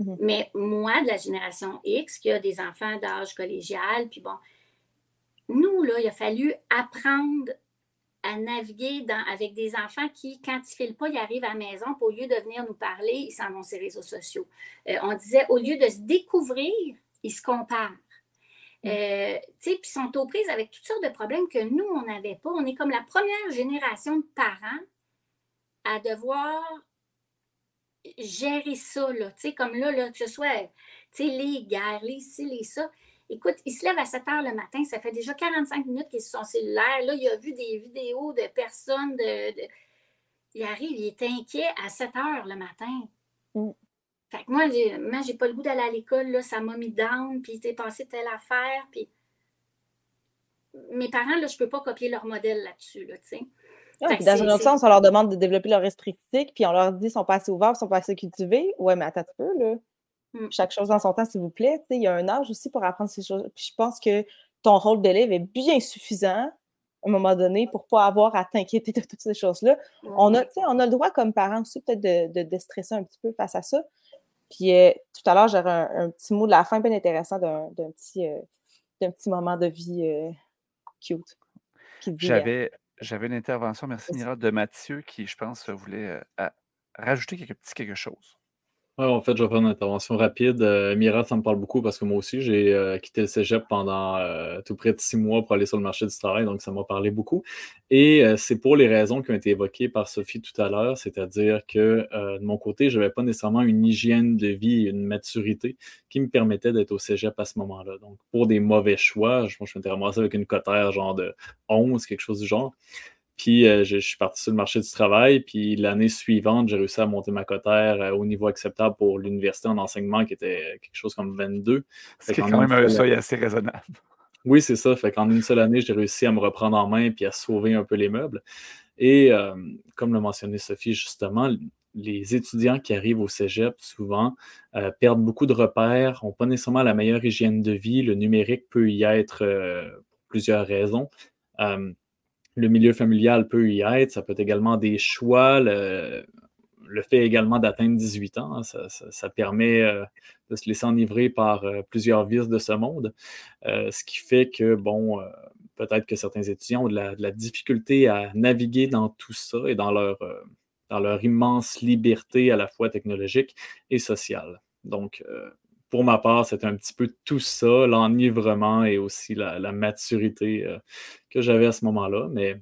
Mhm. Mais moi, de la génération X, qui a des enfants d'âge collégial, puis bon, nous, là, il a fallu apprendre à naviguer dans, avec des enfants qui, quand ils ne filent pas, ils arrivent à la maison, puis au lieu de venir nous parler, ils s'en vont sur les réseaux sociaux. Euh, on disait, au lieu de se découvrir, ils se comparent. Mhm. Euh, puis ils sont aux prises avec toutes sortes de problèmes que nous, on n'avait pas. On est comme la première génération de parents à devoir gérer ça, là, tu sais, comme là, là, que ce soit, tu sais, les guerres, les ci, les ça. Écoute, il se lève à 7 heures le matin, ça fait déjà 45 minutes qu'il est sur son cellulaire. Là, il a vu des vidéos de personnes de. il arrive, il est inquiet à 7 heures le matin. Mm. Fait que moi, j'ai, moi, j'ai pas le goût d'aller à l'école, là, ça m'a mis down, puis t'es passé telle affaire, puis mes parents, là, je peux pas copier leur modèle là-dessus, là, tu sais. Ouais, Fait puis que dans c'est- un autre sens, on leur demande de développer leur esprit critique, puis on leur dit ils sont pas assez ouverts, ils sont pas assez cultivés. Ouais, mais attends un peu, là. Mm. Chaque chose dans son temps, s'il vous plaît. Tu sais, il y a un âge aussi pour apprendre ces choses. Puis je pense que ton rôle d'élève est bien suffisant à un moment donné pour pas avoir à t'inquiéter de toutes ces choses-là. On a, tu sais, on a le droit comme parents aussi peut-être de, de déstresser un petit peu face à ça. Puis euh, tout à l'heure, j'aurais un, un petit mot de la fin bien intéressant d'un d'un petit, euh, d'un petit moment de vie euh, cute. J'avais, j'avais une intervention, merci. Mira, de Mathieu qui, je pense, voulait euh, rajouter quelques petits quelque chose. Ouais, en fait, je vais faire une intervention rapide. Euh, Mira, ça me parle beaucoup parce que moi aussi, j'ai euh, quitté le cégep pendant euh, tout près de six mois pour aller sur le marché du travail, donc ça m'a parlé beaucoup. Et euh, c'est pour les raisons qui ont été évoquées par Sophie tout à l'heure, c'est-à-dire que de mon côté, je n'avais pas nécessairement une hygiène de vie une maturité qui me permettait d'être au cégep à ce moment-là. Donc, pour des mauvais choix, je, moi, je m'étais ramassé avec une cotère genre de 11, quelque chose du genre. Puis euh, je, je suis parti sur le marché du travail. Puis l'année suivante, j'ai réussi à monter ma cotère euh, au niveau acceptable pour l'université en enseignement, qui était quelque chose comme 22. Ce qui est quand même un seuil assez raisonnable. Oui, c'est ça. Fait qu'en une seule année, j'ai réussi à me reprendre en main puis à sauver un peu les meubles. Et euh, comme l'a mentionné Sophie, justement, les étudiants qui arrivent au cégep, souvent, euh, perdent beaucoup de repères, n'ont pas nécessairement la meilleure hygiène de vie. Le numérique peut y être euh, pour plusieurs raisons. Le milieu familial peut y être. Ça peut être également des choix. Le, fait également d'atteindre 18 ans, ça, permet euh, de se laisser enivrer par euh, plusieurs vices de ce monde. Euh, ce qui fait que, bon, peut-être que certains étudiants ont de la, de la difficulté à naviguer dans tout ça et dans leur, dans leur immense liberté à la fois technologique et sociale. Donc, pour ma part, c'est un petit peu tout ça, l'enivrement et aussi la, la maturité euh, que j'avais à ce moment-là. Mais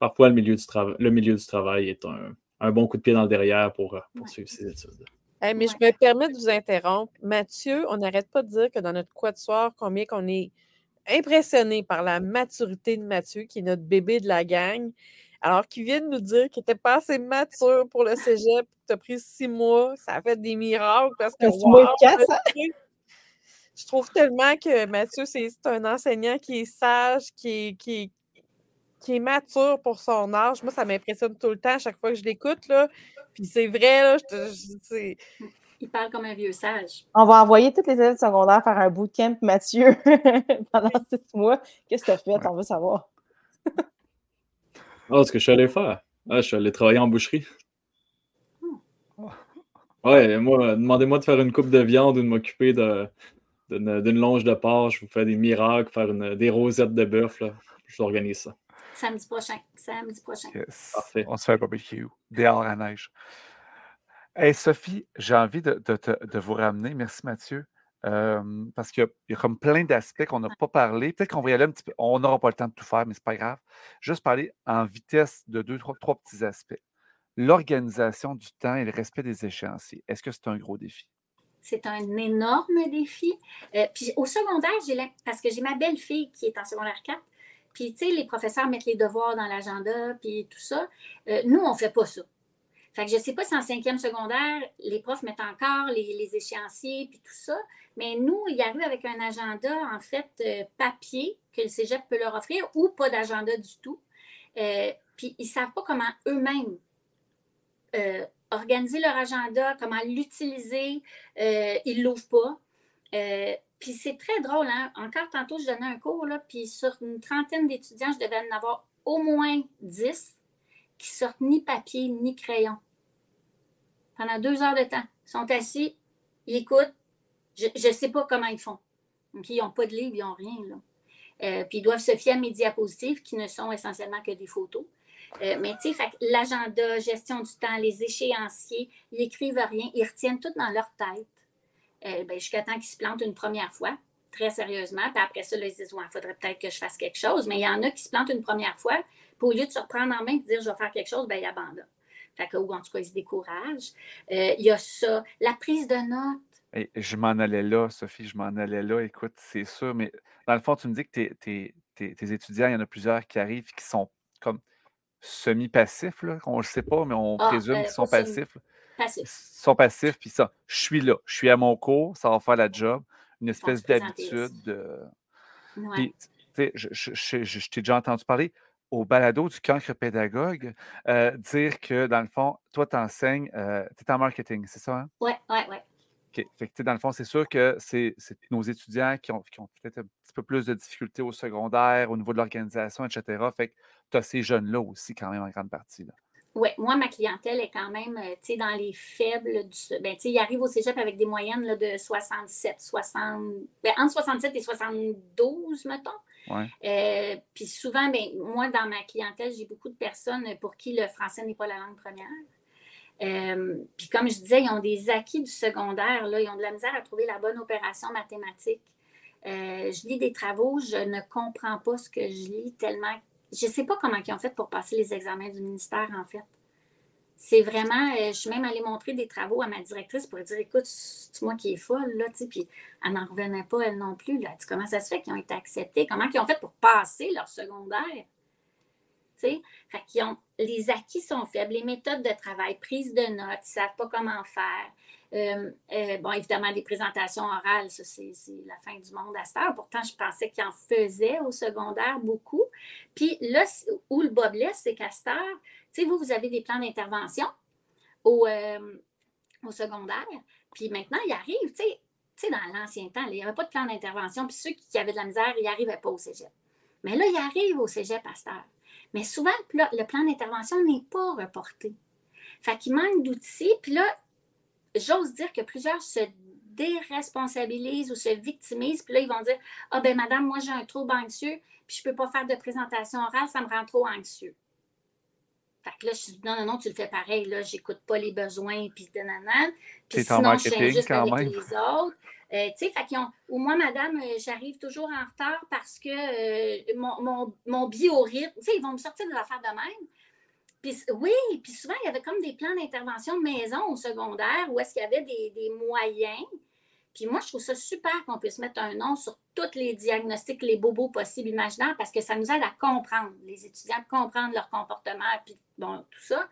parfois, le milieu du, trava- le milieu du travail est un, un bon coup de pied dans le derrière pour euh, poursuivre ses études. Hey, mais je me permets de vous interrompre. Mathieu, on n'arrête pas de dire que dans notre quatuor, combien qu'on est impressionné par la maturité de Mathieu, qui est notre bébé de la gang, alors qu'il vient de nous dire qu'il n'était pas assez mature pour le cégep, que tu as pris six mois, ça a fait des miracles parce que. Six mois wow, efficace, hein? Je trouve tellement que Mathieu, c'est un enseignant qui est sage, qui est, qui est- qui est mature pour son âge. Moi, ça m'impressionne tout le temps à chaque fois que je l'écoute. là. Puis c'est vrai, là, je te- je- c'est- Il parle comme un vieux sage. On va envoyer tous les élèves secondaires faire un bootcamp, Mathieu, *laughs* pendant six mois. Qu'est-ce que tu as fait? On veut savoir. Ah, ce que je suis allé faire. Ah, je suis allé travailler en boucherie. Ouais, moi, demandez-moi de faire une coupe de viande ou de m'occuper de- d'une d'une longe de porc. Je vous fais des miracles, faire une- des rosettes de bœuf. là. Je vous organise ça. Samedi prochain. Samedi prochain. Yes. Parfait. On se fait un barbecue dehors à neige. Hey, Sophie, j'ai envie de, de de vous ramener. Merci Mathieu. Euh, parce qu'il y a- il y, a comme plein d'aspects qu'on n'a pas parlé. Peut-être qu'on va y aller un petit peu. On n'aura pas le temps de tout faire, mais c'est pas grave. Juste parler en vitesse de deux, trois, trois petits aspects. L'organisation du temps et le respect des échéanciers. Est-ce que c'est un gros défi? C'est un énorme défi. Euh, puis au secondaire, parce que j'ai ma belle-fille qui est en secondaire 4. Puis, tu sais, les professeurs mettent les devoirs dans l'agenda, puis tout ça. Euh, nous, on ne fait pas ça. Fait que je ne sais pas si en cinquième secondaire, les profs mettent encore les, échéanciers, puis tout ça. Mais nous, il arrive avec un agenda, en fait, euh, papier, que le cégep peut leur offrir, ou pas d'agenda du tout. Euh, puis, ils ne savent pas comment eux-mêmes euh, organiser leur agenda, comment l'utiliser. Ils ne l'ouvrent pas. Puis c'est très drôle, hein? Encore tantôt, je donnais un cours, là, puis sur une trentaine d'étudiants, je devais en avoir au moins 10 qui sortent ni papier ni crayon. Pendant deux heures de temps. Ils sont assis, ils écoutent. Je ne sais pas comment ils font. Ils n'ont pas de livre, ils n'ont rien. Euh, puis ils doivent se fier à mes diapositives qui ne sont essentiellement que des photos. Euh, mais tu sais, l'agenda, gestion du temps, les échéanciers, ils écrivent rien, ils retiennent tout dans leur tête. Euh, ben, jusqu'à temps qu'ils se plantent une première fois, très sérieusement. Puis après ça, ils se disent, il faudrait peut-être que je fasse quelque chose. Mais il y en a qui se plantent une première fois, puis au lieu de se reprendre en main et de dire, je vais faire quelque chose, ben, ils abandonnent. Fait que, ou en tout cas, ils se découragent. Euh, il y a ça. La prise de notes. Je m'en allais là, Sophie, je m'en allais là. Écoute, c'est sûr, mais dans le fond, tu me dis que tes, tes- tes- tes étudiants, il y en a plusieurs qui arrivent qui sont comme semi-passifs, on ne le sait pas, mais on Ah, présume euh, qu'ils sont pas semi. passifs. Ils sont passifs, puis ça, je suis là, je suis à mon cours, ça va faire la job. Une espèce d'habitude. de- Ouais. Puis, tu sais, je, je- je- je- je t'ai déjà entendu parler au balado du cancre pédagogue, euh, dire que dans le fond, toi, tu enseignes, tu es en marketing, c'est ça? Hein? Ouais, ouais. OK. Fait que, dans le fond, c'est sûr que c'est nos étudiants qui ont, qui ont peut-être un petit peu plus de difficultés au secondaire, au niveau de l'organisation, etc. Fait que tu as ces jeunes-là aussi, quand même, en grande partie. Là. Oui, moi, ma clientèle est quand même, euh, tu sais, dans les faibles du. Ben, tu sais, ils arrivent au cégep avec des moyennes là, de 67, 60. Ben, entre 67 et 72, mettons. Euh, puis souvent, ben, moi, dans ma clientèle, j'ai beaucoup de personnes pour qui le français n'est pas la langue première. Euh, puis comme je disais, ils ont des acquis du secondaire, là, ils ont de la misère à trouver la bonne opération mathématique. Euh, je lis des travaux, je ne comprends pas ce que je lis tellement. Je ne sais pas comment ils ont fait pour passer les examens du ministère, en fait. C'est vraiment, euh, je suis même allée montrer des travaux à ma directrice pour dire écoute, c'est moi qui est folle, là, tu puis elle n'en revenait pas, elle non plus. Là. Dit, comment ça se fait qu'ils ont été acceptés? Comment ils ont fait pour passer leur secondaire? Tu sais, fait ont, les acquis sont faibles, les méthodes de travail, prise de notes, ils ne savent pas comment faire. Euh, euh, bon, évidemment, des présentations orales, ça, c'est la fin du monde à cette heure. Pourtant, je pensais qu'ils en faisaient au secondaire beaucoup. Puis là, où le bas blesse, c'est qu'à cette heure, tu sais, vous, vous avez des plans d'intervention au, euh, au secondaire. Puis maintenant, ils arrivent, tu sais, tu sais, dans l'ancien temps, il n'y avait pas de plan d'intervention. Puis ceux qui avaient de la misère, ils n'arrivaient pas au cégep. Mais là, ils arrivent au cégep à. Mais souvent, le plan d'intervention n'est pas reporté. Fait qu'il manque d'outils. Puis là, j'ose dire que plusieurs se déresponsabilisent ou se victimisent. Puis là, ils vont dire Ah, ben madame, moi, j'ai un trouble anxieux, puis je ne peux pas faire de présentation orale, ça me rend trop anxieux. Fait que là, je dis Non, non, non, tu le fais pareil. Là, j'écoute pas les besoins, puis de nanan. Puis sinon, je marketing juste quand avec même. les autres. Euh, tu sais, fait qu'ils ont. Ou moi, madame, euh, j'arrive toujours en retard parce que euh, mon, mon, mon biorhythme. Tu sais, ils vont me sortir des affaires de même. Oui, puis souvent, il y avait comme des plans d'intervention maison au secondaire où est-ce qu'il y avait des, des moyens. Puis moi, je trouve ça super qu'on puisse mettre un nom sur tous les diagnostics, les bobos possibles, imaginaires, parce que ça nous aide à comprendre, les étudiants, comprendre leur comportement, puis bon, tout ça.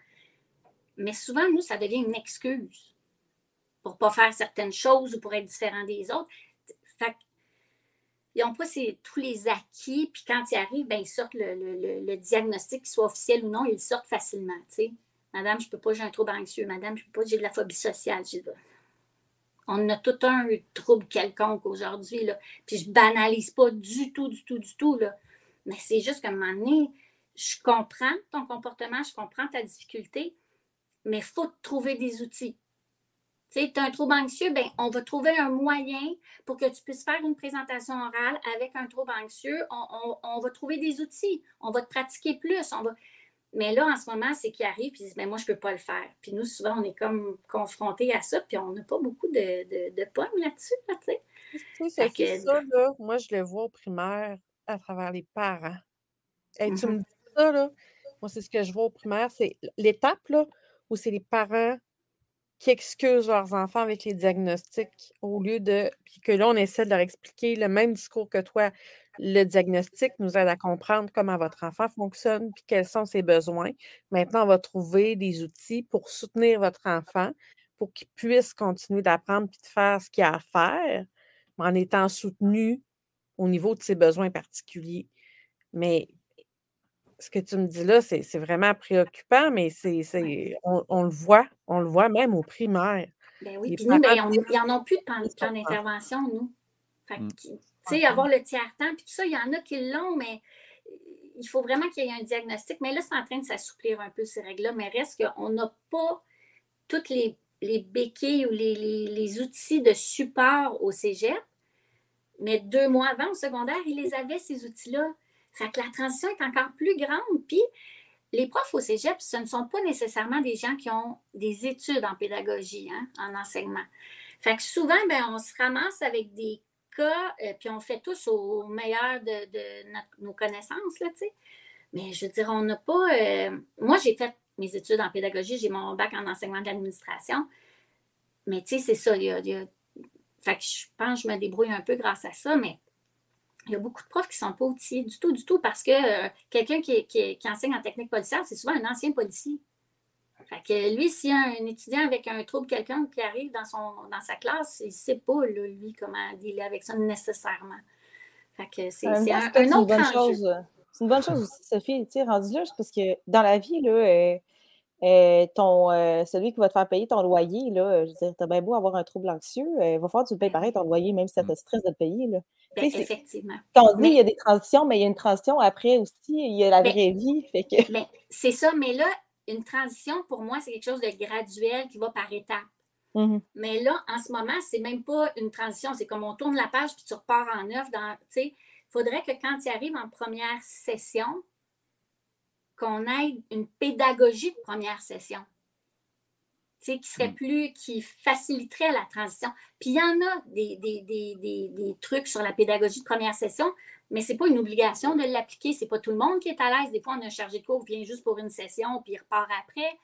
Mais souvent, nous, ça devient une excuse pour ne pas faire certaines choses ou pour être différent des autres. Ils n'ont pas tous les acquis, puis quand ils arrivent, ben, ils sortent le, diagnostic, qu'il soit officiel ou non, ils le sortent facilement. Madame, je ne peux pas, j'ai un trouble anxieux. Madame, je ne peux pas, j'ai de la phobie sociale. On a tout un trouble quelconque aujourd'hui. là. Puis je banalise pas du tout, du tout, du tout. Mais c'est juste qu'à un moment donné, je comprends ton comportement, je comprends ta difficulté, mais il faut trouver des outils. Tu sais, tu as un trouble anxieux, ben, on va trouver un moyen pour que tu puisses faire une présentation orale avec un trouble anxieux. On, on- on va trouver des outils. On va te pratiquer plus. On va... Mais là, en ce moment, c'est qu'ils arrivent et ils disent ben, Moi, je ne peux pas le faire. Puis nous, souvent, on est comme confrontés à ça, puis on n'a pas beaucoup de, de, de pommes là-dessus. Là, tu sais. Que- ça, là, moi, je le vois au primaire à travers les parents. Hey, tu Mhm. me dis ça, là, moi, c'est ce que je vois au primaire, c'est l'étape, là, où c'est les parents qui excusent leurs enfants avec les diagnostics au lieu de. Puis que là, on essaie de leur expliquer le même discours que toi. Le diagnostic nous aide à comprendre comment votre enfant fonctionne puis quels sont ses besoins. Maintenant, on va trouver des outils pour soutenir votre enfant pour qu'il puisse continuer d'apprendre puis de faire ce qu'il a à faire, mais en étant soutenu au niveau de ses besoins particuliers. Mais ce que tu me dis là, c'est vraiment préoccupant, mais c'est, c'est- on, on le voit, on le voit même au primaire. Ben oui, puis nous, ben, disent- ils n'en ont plus de plan, plan d'intervention, nous. Fait que, Mm. tu sais, avoir le tiers-temps, puis tout ça, il y en a qui l'ont, mais il faut vraiment qu'il y ait un diagnostic. Mais là, c'est en train de s'assouplir un peu ces règles-là, mais reste qu'on n'a pas toutes les, les béquilles ou les, les- les outils de support au cégep. Mais deux mois avant, au secondaire, ils les avaient, ces outils-là. Fait que la transition est encore plus grande. Puis, les profs au cégep, ce ne sont pas nécessairement des gens qui ont des études en pédagogie, hein, en enseignement. Fait que souvent, ben, on se ramasse avec des cas, euh, puis on fait tous au meilleur de, nos connaissances, là, tu sais. Mais je veux dire, on n'a pas. euh, Moi, j'ai fait mes études en pédagogie, j'ai mon bac en enseignement de l'administration. Mais tu sais, c'est ça. il y Fait que je pense que je me débrouille un peu grâce à ça, mais il y a beaucoup de profs qui ne sont pas outillés du tout, du tout, parce que euh, quelqu'un qui, qui, enseigne en technique policière, c'est souvent un ancien policier. Fait que lui, s'il y a un étudiant avec un trouble, quelqu'un qui arrive dans, son, dans sa classe, il ne sait pas, lui, comment dealer avec ça nécessairement. Fait que c'est un, autre chose. C'est une bonne chose aussi, Sophie, tu sais, rendu là, parce que dans la vie, là, euh, euh, ton, celui qui va te faire payer ton loyer, là, je veux dire, t'as bien beau avoir un trouble anxieux, il va falloir que tu payes pareil ton loyer, même si ça te stresse de le payer. Là. Ben, effectivement. Quand on dit il y a des transitions, mais il y a une transition après aussi, il y a la ben, vraie vie. Fait que... Ben, c'est ça, mais là, une transition, pour moi, c'est quelque chose de graduel qui va par étapes. Mmh mais là, en ce moment, c'est même pas une transition. C'est comme on tourne la page puis tu repars en neuf. Il faudrait que quand tu arrives en première session, qu'on ait une pédagogie de première session qui serait mm. plus, qui faciliterait la transition. Puis il y en a des, des, trucs sur la pédagogie de première session, mais ce n'est pas une obligation de l'appliquer. Ce n'est pas tout le monde qui est à l'aise. Des fois, on a un chargé de cours vient juste pour une session, puis il repart après.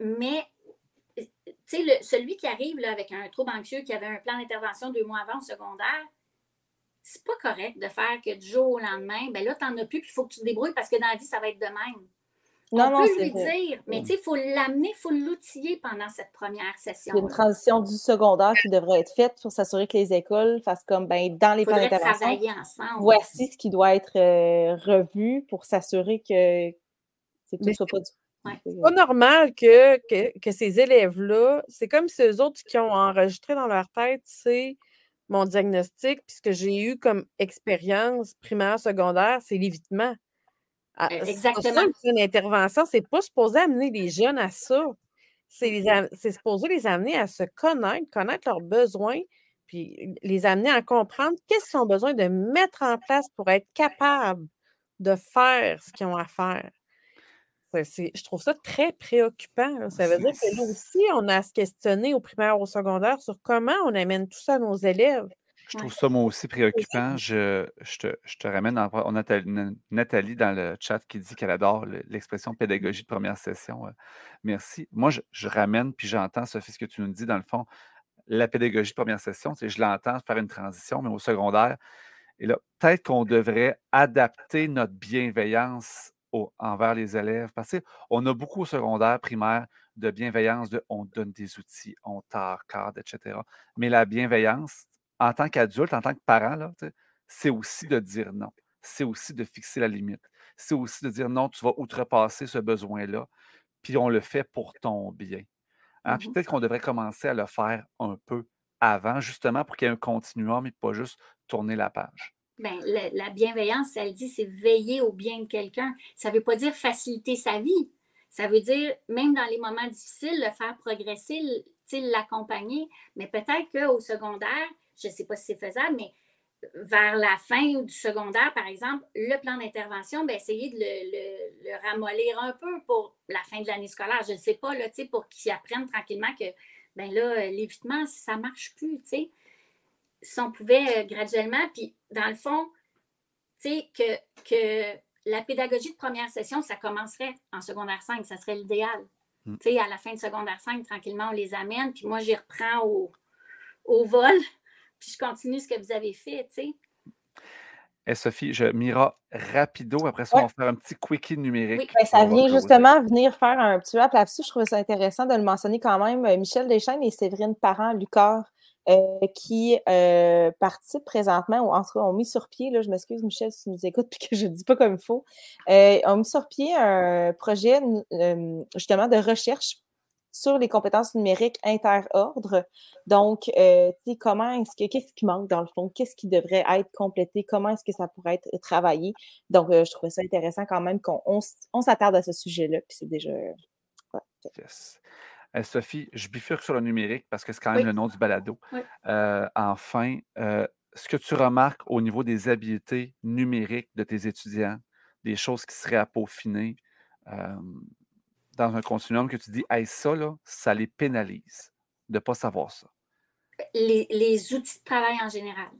mais celui qui arrive là, avec un trouble anxieux, qui avait un plan d'intervention deux mois avant au secondaire, c'est pas correct de faire que du jour au lendemain, ben là, tu n'en as plus, puis il faut que tu te débrouilles parce que dans la vie, ça va être de même. Non, on peut lui dire, mais il faut l'amener, il faut l'outiller pendant cette première session. Il y a une transition du secondaire qui devrait être faite pour s'assurer que les écoles fassent comme ben, dans les plans d'intervention. Voici ce qui doit être euh, revu pour s'assurer que tout ne soit pas du c'est pas normal que, que, que ces élèves-là, c'est comme si eux autres qui ont enregistré dans leur tête, c'est mon diagnostic, puis ce que j'ai eu comme expérience primaire, secondaire, c'est l'évitement. Ah, e exactement. Une intervention, c'est pas supposé amener les jeunes à ça. C'est supposé les amener à se connaître, connaître leurs besoins, puis les amener à comprendre qu'est-ce qu'ils ont besoin de mettre en place pour être capables de faire ce qu'ils ont à faire. Je trouve ça très préoccupant. Ça veut dire que nous aussi, on a à se questionner au primaire, au secondaire sur comment on amène tout ça à nos élèves. Je trouve ça, moi aussi, préoccupant. Je, te, ramène, on a Nathalie dans le chat qui dit qu'elle adore l'expression pédagogie de première session. Euh, merci. Moi, je, ramène, puis j'entends, Sophie, ce que tu nous dis, dans le fond, la pédagogie de première session, je l'entends faire une transition, mais au secondaire, et là, peut-être qu'on devrait adapter notre bienveillance envers les élèves, parce qu'on a beaucoup au secondaire, primaire, de bienveillance, de on donne des outils, on tard, cadre, etc. Mais la bienveillance, en tant qu'adulte, en tant que parent, c'est aussi de dire non. C'est aussi de fixer la limite. C'est aussi de dire non, tu vas outrepasser ce besoin-là, puis on le fait pour ton bien. Hein, mmh peut-être qu'on devrait commencer à le faire un peu avant, justement, pour qu'il y ait un continuum et pas juste tourner la page. Bien, la, bienveillance, elle dit, c'est veiller au bien de quelqu'un. Ça ne veut pas dire faciliter sa vie. Ça veut dire, même dans les moments difficiles, le faire progresser, l'accompagner. Mais peut-être qu'au secondaire, je ne sais pas si c'est faisable, mais vers la fin du secondaire, par exemple, le plan d'intervention, ben, essayer de le, ramollir un peu pour la fin de l'année scolaire. Je ne sais pas, là, pour qu'ils apprennent tranquillement que ben là, l'évitement, ça ne marche plus. Si on pouvait euh, graduellement, puis dans le fond, que, que la pédagogie de première session, ça commencerait en secondaire 5, ça serait l'idéal. Mm. À la fin de secondaire 5, tranquillement, on les amène, puis moi, j'y reprends au, au vol *laughs* puis je continue ce que vous avez fait, tu sais. Et eh, Sophie, je Mira rapido. Après ça, on va faire un petit quickie numérique. Ben, ça vient justement venir faire un petit rap là-dessus. Je trouvais ça intéressant de le mentionner quand même. Euh, Michel Deschênes et Séverine Parent-Lucas euh, qui euh, participent présentement, ou en tout cas ont mis sur pied, là, je m'excuse Michel si tu nous écoutes *laughs* puis que je ne dis pas comme il faut, ont mis sur pied un projet justement de recherche sur les compétences numériques inter-ordre. Donc, euh, comment est-ce que, qu'est-ce qui manque dans le fond? Qu'est-ce qui devrait être complété? Comment est-ce que ça pourrait être travaillé? Donc, euh, je trouvais ça intéressant quand même qu'on on, s'attarde à ce sujet-là, puis c'est déjà... yes. Euh, Sophie, je bifurque sur le numérique parce que c'est quand même le nom du balado. enfin, ce que tu remarques au niveau des habiletés numériques de tes étudiants, des choses qui seraient à peaufiner, dans un continuum que tu dis, hey, ça, là, ça les pénalise de ne pas savoir ça? Les, outils de travail en général.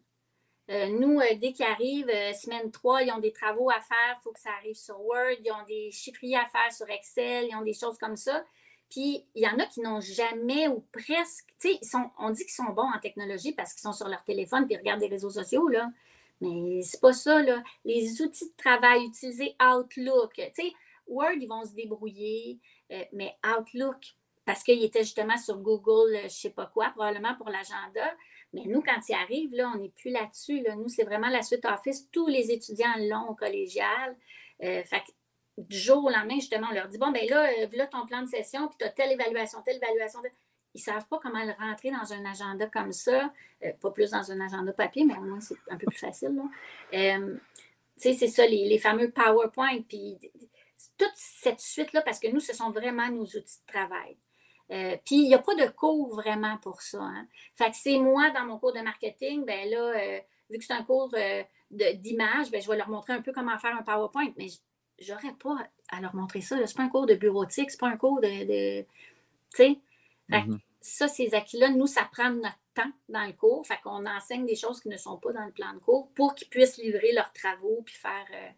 Euh, nous, euh, dès qu'ils arrivent, euh, semaine 3, ils ont des travaux à faire, il faut que ça arrive sur Word, ils ont des chiffriers à faire sur Excel, ils ont des choses comme ça. Puis, il y en a qui n'ont jamais ou presque, tu sais, on dit qu'ils sont bons en technologie parce qu'ils sont sur leur téléphone puis ils regardent des réseaux sociaux, là. Mais c'est pas ça, là. Les outils de travail, utiliser Outlook. Tu sais, Word, ils vont se débrouiller, euh, mais Outlook, parce qu'il était justement sur Google, je sais pas quoi, probablement pour l'agenda. Mais nous, quand il arrive, là, on n'est plus là-dessus. Là. Nous, c'est vraiment la suite Office. Tous les étudiants l'ont au collégial. Euh, fait du jour au lendemain, justement, on leur dit Bon, ben là, euh, là ton plan de session, puis tu as telle évaluation, telle évaluation. Ils ne savent pas comment le rentrer dans un agenda comme ça. Euh, pas plus dans un agenda papier, mais au moins, c'est un peu plus facile. tu sais, c'est ça, les, fameux PowerPoint, puis toute cette suite-là, parce que nous, ce sont vraiment nos outils de travail. puis il n'y a pas de cours vraiment pour ça. Hein. Fait que c'est moi, dans mon cours de marketing, ben là, vu que c'est un cours d'image, ben, je vais leur montrer un peu comment faire un PowerPoint, mais j'aurais pas à leur montrer ça. C'est pas un cours de bureautique, c'est pas un cours de. tu sais? Mm-hmm. Ça, ces acquis-là, nous, ça prend notre temps dans le cours. Fait qu'on enseigne des choses qui ne sont pas dans le plan de cours pour qu'ils puissent livrer leurs travaux puis faire. Euh,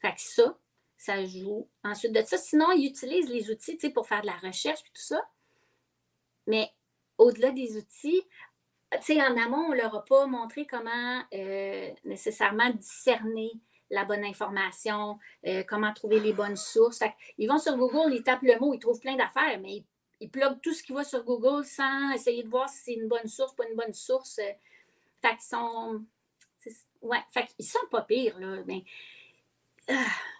fait que ça, ça joue. Ensuite de ça, sinon, ils utilisent les outils pour faire de la recherche et tout ça. Mais au-delà des outils, tu sais, en amont, on ne leur a pas montré comment euh, nécessairement discerner la bonne information, euh, comment trouver les bonnes sources. ils vont sur Google, ils tapent le mot, ils trouvent plein d'affaires, mais ils, ils tout ce qui va sur Google sans essayer de voir si c'est une bonne source, pas une bonne source. Fait qu'ils sont. Ouais, fait qu'ils sont pas pires, là. Mais, ah,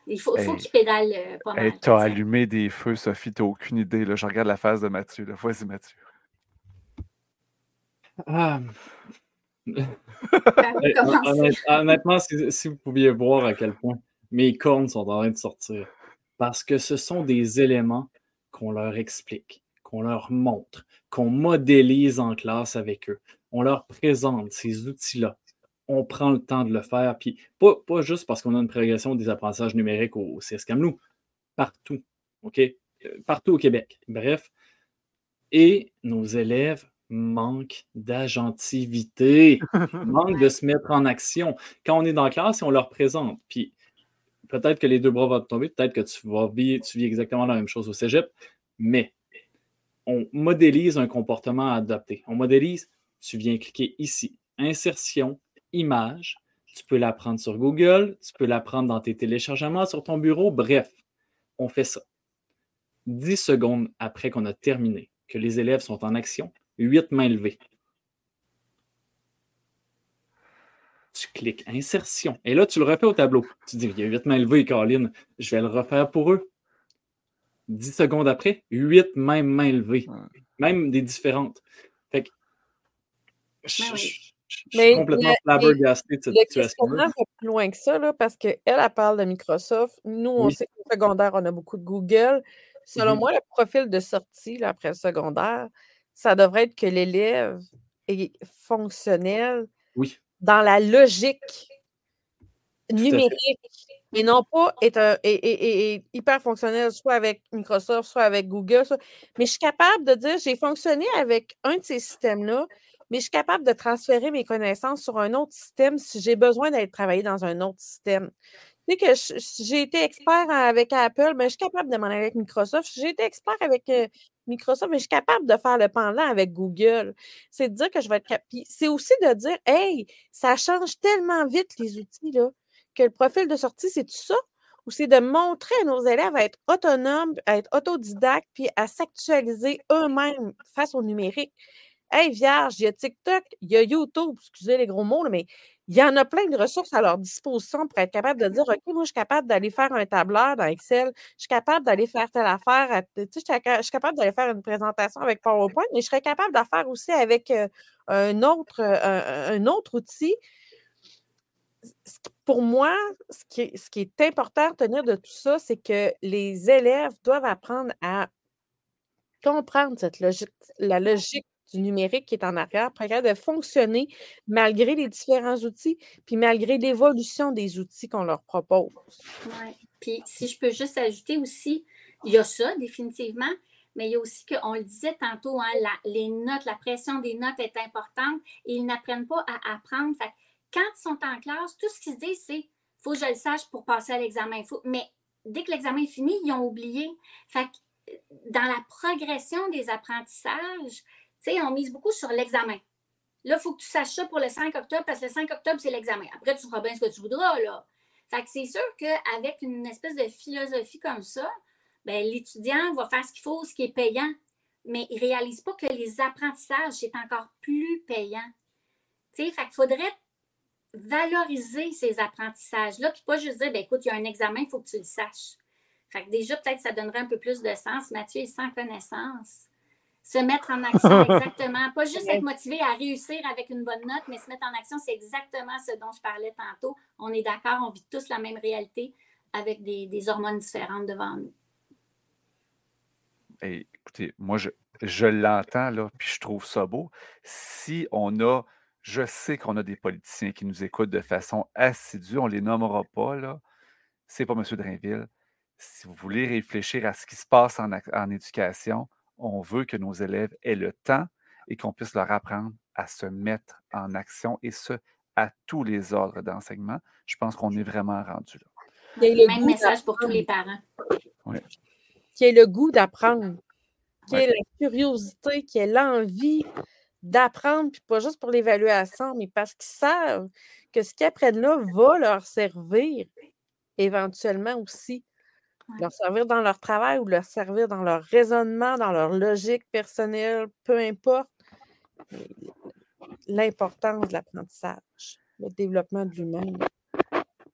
il faut, faut qu'ils pédalent euh, pas mal. Tu as allumé des feux, Sophie, tu n'as aucune idée. Là. Je regarde la face de Mathieu. Vas-y, Mathieu. Ah, honnêtement, si, vous pouviez voir à quel point mes cornes sont en train de sortir, parce que ce sont des éléments qu'on leur explique, qu'on leur montre, qu'on modélise en classe avec eux. On leur présente ces outils-là. On prend le temps de le faire, puis pas, pas juste parce qu'on a une progression des apprentissages numériques au, CSCAM, nous, partout, OK? Euh, partout au Québec. Bref. Et nos élèves manque d'agentivité, *laughs* manque de se mettre en action. Quand on est dans la classe et on leur présente, puis peut-être que les deux bras vont tomber, peut-être que tu vas vivre, tu vis exactement la même chose au cégep, mais on modélise un comportement à adopter. On modélise, tu viens cliquer ici, insertion, image, tu peux la prendre sur Google, tu peux la prendre dans tes téléchargements sur ton bureau, bref, on fait ça. Dix secondes après qu'on a terminé, que les élèves sont en action, Huit mains levées. Tu cliques insertion. Et là, tu le refais au tableau. Tu dis, il y a huit mains levées, Caroline. Je vais le refaire pour eux. Dix secondes après, huit mêmes mains levées. Même des différentes. Fait que, je, ben suis complètement flabbergasté de cette situation. va plus loin que ça, là, parce qu'elle, elle parle de Microsoft. Nous, on sait qu'au secondaire, on a beaucoup de Google. Selon mm-hmm. moi, le profil de sortie là, après le secondaire, ça devrait être que l'élève est fonctionnel dans la logique numérique et non pas être hyper fonctionnel soit avec Microsoft, soit avec Google. Mais je suis capable de dire, j'ai fonctionné avec un de ces systèmes-là, mais je suis capable de transférer mes connaissances sur un autre système si j'ai besoin d'être travaillé dans un autre système. Tu sais que j'ai été expert avec Apple, mais je suis capable de m'en aller avec Microsoft. J'ai été expert avec euh, Microsoft, mais je suis capable de faire le pendant avec Google. C'est de dire que je vais être capable. C'est aussi de dire, hey, ça change tellement vite les outils, là, que le profil de sortie, c'est tout ça? Ou c'est de montrer à nos élèves à être autonomes, à être autodidactes, puis à s'actualiser eux-mêmes face au numérique. Hey, vierge, il y a TikTok, il y a YouTube, excusez les gros mots, mais il y en a plein de ressources à leur disposition pour être capable de dire OK, moi, je suis capable d'aller faire un tableur dans Excel, je suis capable d'aller faire telle affaire, tu sais, je suis capable d'aller faire une présentation avec PowerPoint, mais je serais capable de faire aussi avec un, autre, un, autre outil. Pour moi, ce qui, est, ce qui est important à retenir de tout ça, c'est que les élèves doivent apprendre à comprendre cette logique, la logique du numérique qui est en arrière, pour de fonctionner malgré les différents outils, puis malgré l'évolution des outils qu'on leur propose. Oui. Puis si je peux juste ajouter aussi, il y a ça définitivement, mais il y a aussi qu'on le disait tantôt, hein, les notes, la pression des notes est importante et ils n'apprennent pas à apprendre. Quand ils sont en classe, tout ce qu'ils se disent, c'est faut que je le sache pour passer à l'examen. Mais dès que l'examen est fini, ils ont oublié. Fait dans la progression des apprentissages, sais, on mise beaucoup sur l'examen. Là, il faut que tu saches ça pour le 5 octobre parce que le 5 octobre, c'est l'examen. Après, tu feras bien ce que tu voudras, là. Fait que c'est sûr qu'avec une espèce de philosophie comme ça, ben, l'étudiant va faire ce qu'il faut, ce qui est payant, mais il ne réalise pas que les apprentissages, c'est encore plus payant. Tu sais, fait qu'il faudrait valoriser ces apprentissages-là, puis pas juste dire, ben, écoute, il y a un examen, il faut que tu le saches. Fait que déjà, peut-être ça donnerait un peu plus de sens. Mathieu est sans connaissance se mettre en action *laughs* exactement. Pas juste être motivé à réussir avec une bonne note, mais se mettre en action, c'est exactement ce dont je parlais tantôt. On est d'accord, on vit tous la même réalité avec des, hormones différentes devant nous. écoutez, moi, je, je l'entends, là, puis je trouve ça beau. Si on a, je sais qu'on a des politiciens qui nous écoutent de façon assidue, on ne les nommera pas, là. C'est pas M. Drainville. Si vous voulez réfléchir à ce qui se passe en, en éducation, on veut que nos élèves aient le temps et qu'on puisse leur apprendre à se mettre en action et ce, à tous les ordres d'enseignement. Je pense qu'on est vraiment rendu là. Il y a le même message pour tous les parents. Oui. Qui ait le goût d'apprendre, qui ait la curiosité, qui ait l'envie d'apprendre, puis pas juste pour l'évaluation, mais parce qu'ils savent que ce qu'ils apprennent là va leur servir éventuellement aussi leur servir dans leur travail ou leur servir dans leur raisonnement, dans leur logique personnelle, peu importe. L'importance de l'apprentissage, le développement de l'humain.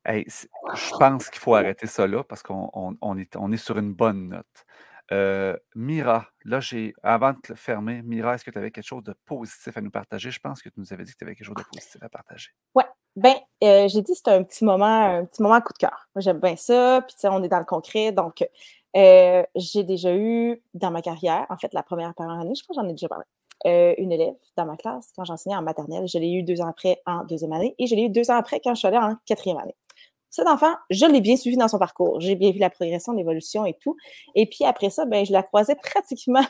je pense qu'il faut arrêter ça là parce qu'on est, on est sur une bonne note. Euh, Mira, là, j'ai, avant de le fermer, Mira, est-ce que tu avais quelque chose de positif à nous partager? Je pense que tu nous avais dit que tu avais quelque chose de positif à partager. Ouais, ben, euh, j'ai dit c'était un petit moment, un petit moment coup de cœur. Moi, j'aime bien ça, puis on est dans le concret. Donc, euh, j'ai déjà eu dans ma carrière, en fait, la première, année, je crois que j'en ai déjà parlé, une élève dans ma classe quand j'enseignais en maternelle. Je l'ai eu deux ans après en deuxième année et je l'ai eu deux ans après quand je suis allée en quatrième année. Cet enfant, je l'ai bien suivi dans son parcours. J'ai bien vu la progression, l'évolution et tout. Et puis après ça, ben, je la croisais *laughs* pratiquement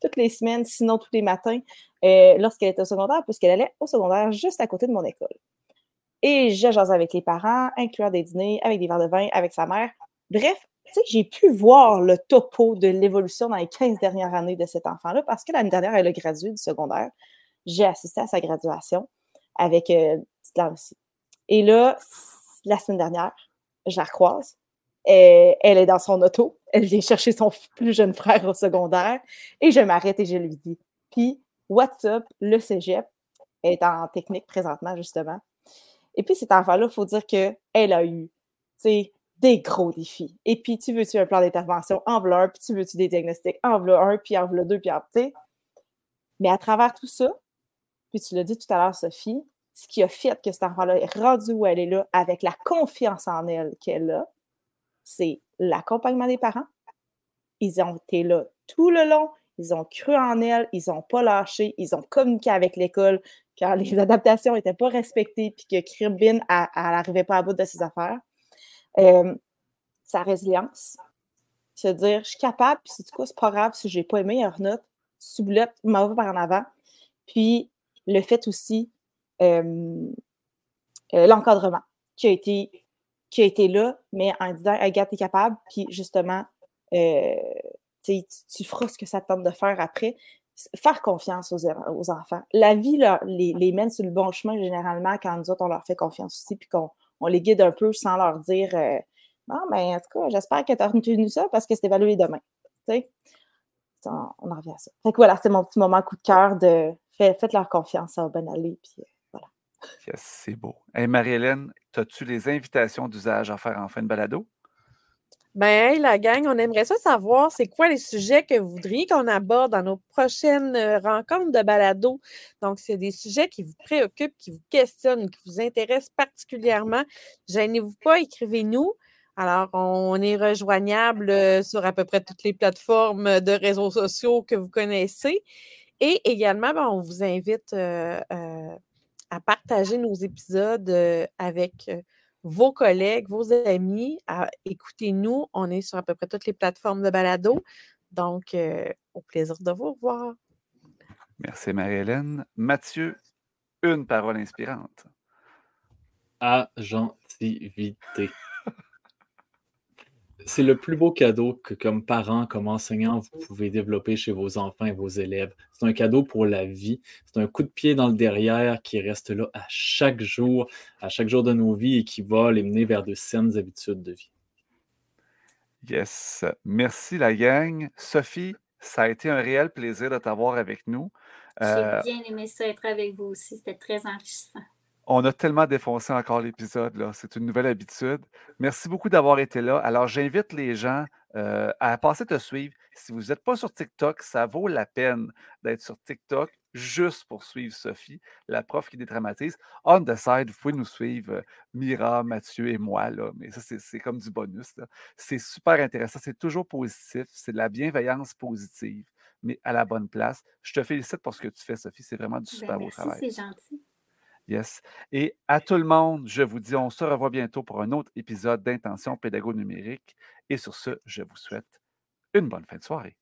toutes les semaines, sinon tous les matins, euh, lorsqu'elle était au secondaire, puisqu'elle allait au secondaire juste à côté de mon école. Et je jasais avec les parents, incluant des dîners, avec des verres de vin, avec sa mère. Bref, j'ai pu voir le topo de l'évolution dans les 15 dernières années de cet enfant-là, parce que l'année dernière, elle a gradué du secondaire. J'ai assisté à sa graduation avec euh, aussi. Et là, la semaine dernière. Je la recroise. Et elle est dans son auto. Elle vient chercher son plus jeune frère au secondaire. Et je m'arrête et je lui dis Puis, what's up, le cégep est en technique présentement, justement. Et puis, cet enfant-là, il faut dire qu'elle a eu des gros défis. Et puis, tu veux-tu un plan d'intervention en un, puis tu veux-tu des diagnostics en v'là un, puis en v'là deux, puis en Mais à travers tout ça, puis tu l'as dit tout à l'heure, Sophie, ce qui a fait que cet enfant-là est rendu où elle est là avec la confiance en elle qu'elle a, c'est l'accompagnement des parents. Ils ont été là tout le long, ils ont cru en elle, ils n'ont pas lâché, ils ont communiqué avec l'école quand les adaptations n'étaient pas respectées puis que Kirbin, elle n'arrivait pas à bout de ses affaires. Euh, sa résilience, se dire, je suis capable, puis c'est quoi, c'est pas grave si j'ai pas les meilleures notes, sublotte, m'en va par en avant. Puis le fait aussi euh, euh, l'encadrement qui a été qui a été là, mais en disant Agathe, t'es capable, puis justement, euh, tu, feras ce que ça te tente de faire après. Faire confiance aux, aux enfants. La vie les, les, mène sur le bon chemin généralement quand nous autres, on leur fait confiance aussi, puis qu'on on les guide un peu sans leur dire Non, mais en tout cas, j'espère que tu as retenu ça parce que c'est évalué demain. Tu sais? On, en revient à ça. Fait que voilà, c'est mon petit moment coup de cœur de faites leur confiance, ça va bien aller. Puis, c'est beau. Hey, Marie-Hélène, as-tu les invitations d'usage à faire en fin de balado? Ben, la gang, on aimerait ça savoir c'est quoi les sujets que vous voudriez qu'on aborde dans nos prochaines euh, rencontres de balado? Donc, c'est des sujets qui vous préoccupent, qui vous questionnent, qui vous intéressent particulièrement. Gênez-vous pas, écrivez-nous. Alors, on est rejoignable euh, sur à peu près toutes les plateformes de réseaux sociaux que vous connaissez. Et également, ben, on vous invite euh, à partager nos épisodes avec vos collègues, vos amis. Écoutez-nous. On est sur à peu près toutes les plateformes de balado. Donc, au plaisir de vous revoir. Merci, Marie-Hélène. Mathieu, une parole inspirante. Agentivité. C'est le plus beau cadeau que, comme parent, comme enseignant, vous pouvez développer chez vos enfants et vos élèves. C'est un cadeau pour la vie. C'est un coup de pied dans le derrière qui reste là à chaque jour, à chaque jour de nos vies et qui va les mener vers de saines habitudes de vie. Yes. Merci, la gang. Sophie, ça a été un réel plaisir de t'avoir avec nous. J'ai euh, bien aimé ça être avec vous aussi. C'était très enrichissant. On a tellement défoncé encore l'épisode, là. C'est une nouvelle habitude. Merci beaucoup d'avoir été là. Alors, j'invite les gens euh, à passer te suivre. Si vous n'êtes pas sur TikTok, ça vaut la peine d'être sur TikTok juste pour suivre Sophie, la prof qui dédramatise. On the side, vous pouvez nous suivre, euh, Mira, Mathieu et moi, là, mais ça, c'est comme du bonus. C'est super intéressant. C'est toujours positif. C'est de la bienveillance positive, mais à la bonne place. Je te félicite pour ce que tu fais, Sophie. C'est vraiment du ben, super beau travail. C'est gentil. Yes. Et à tout le monde, je vous dis, on se revoit bientôt pour un autre épisode d'Intention Pédago Numérique. Et sur ce, je vous souhaite une bonne fin de soirée.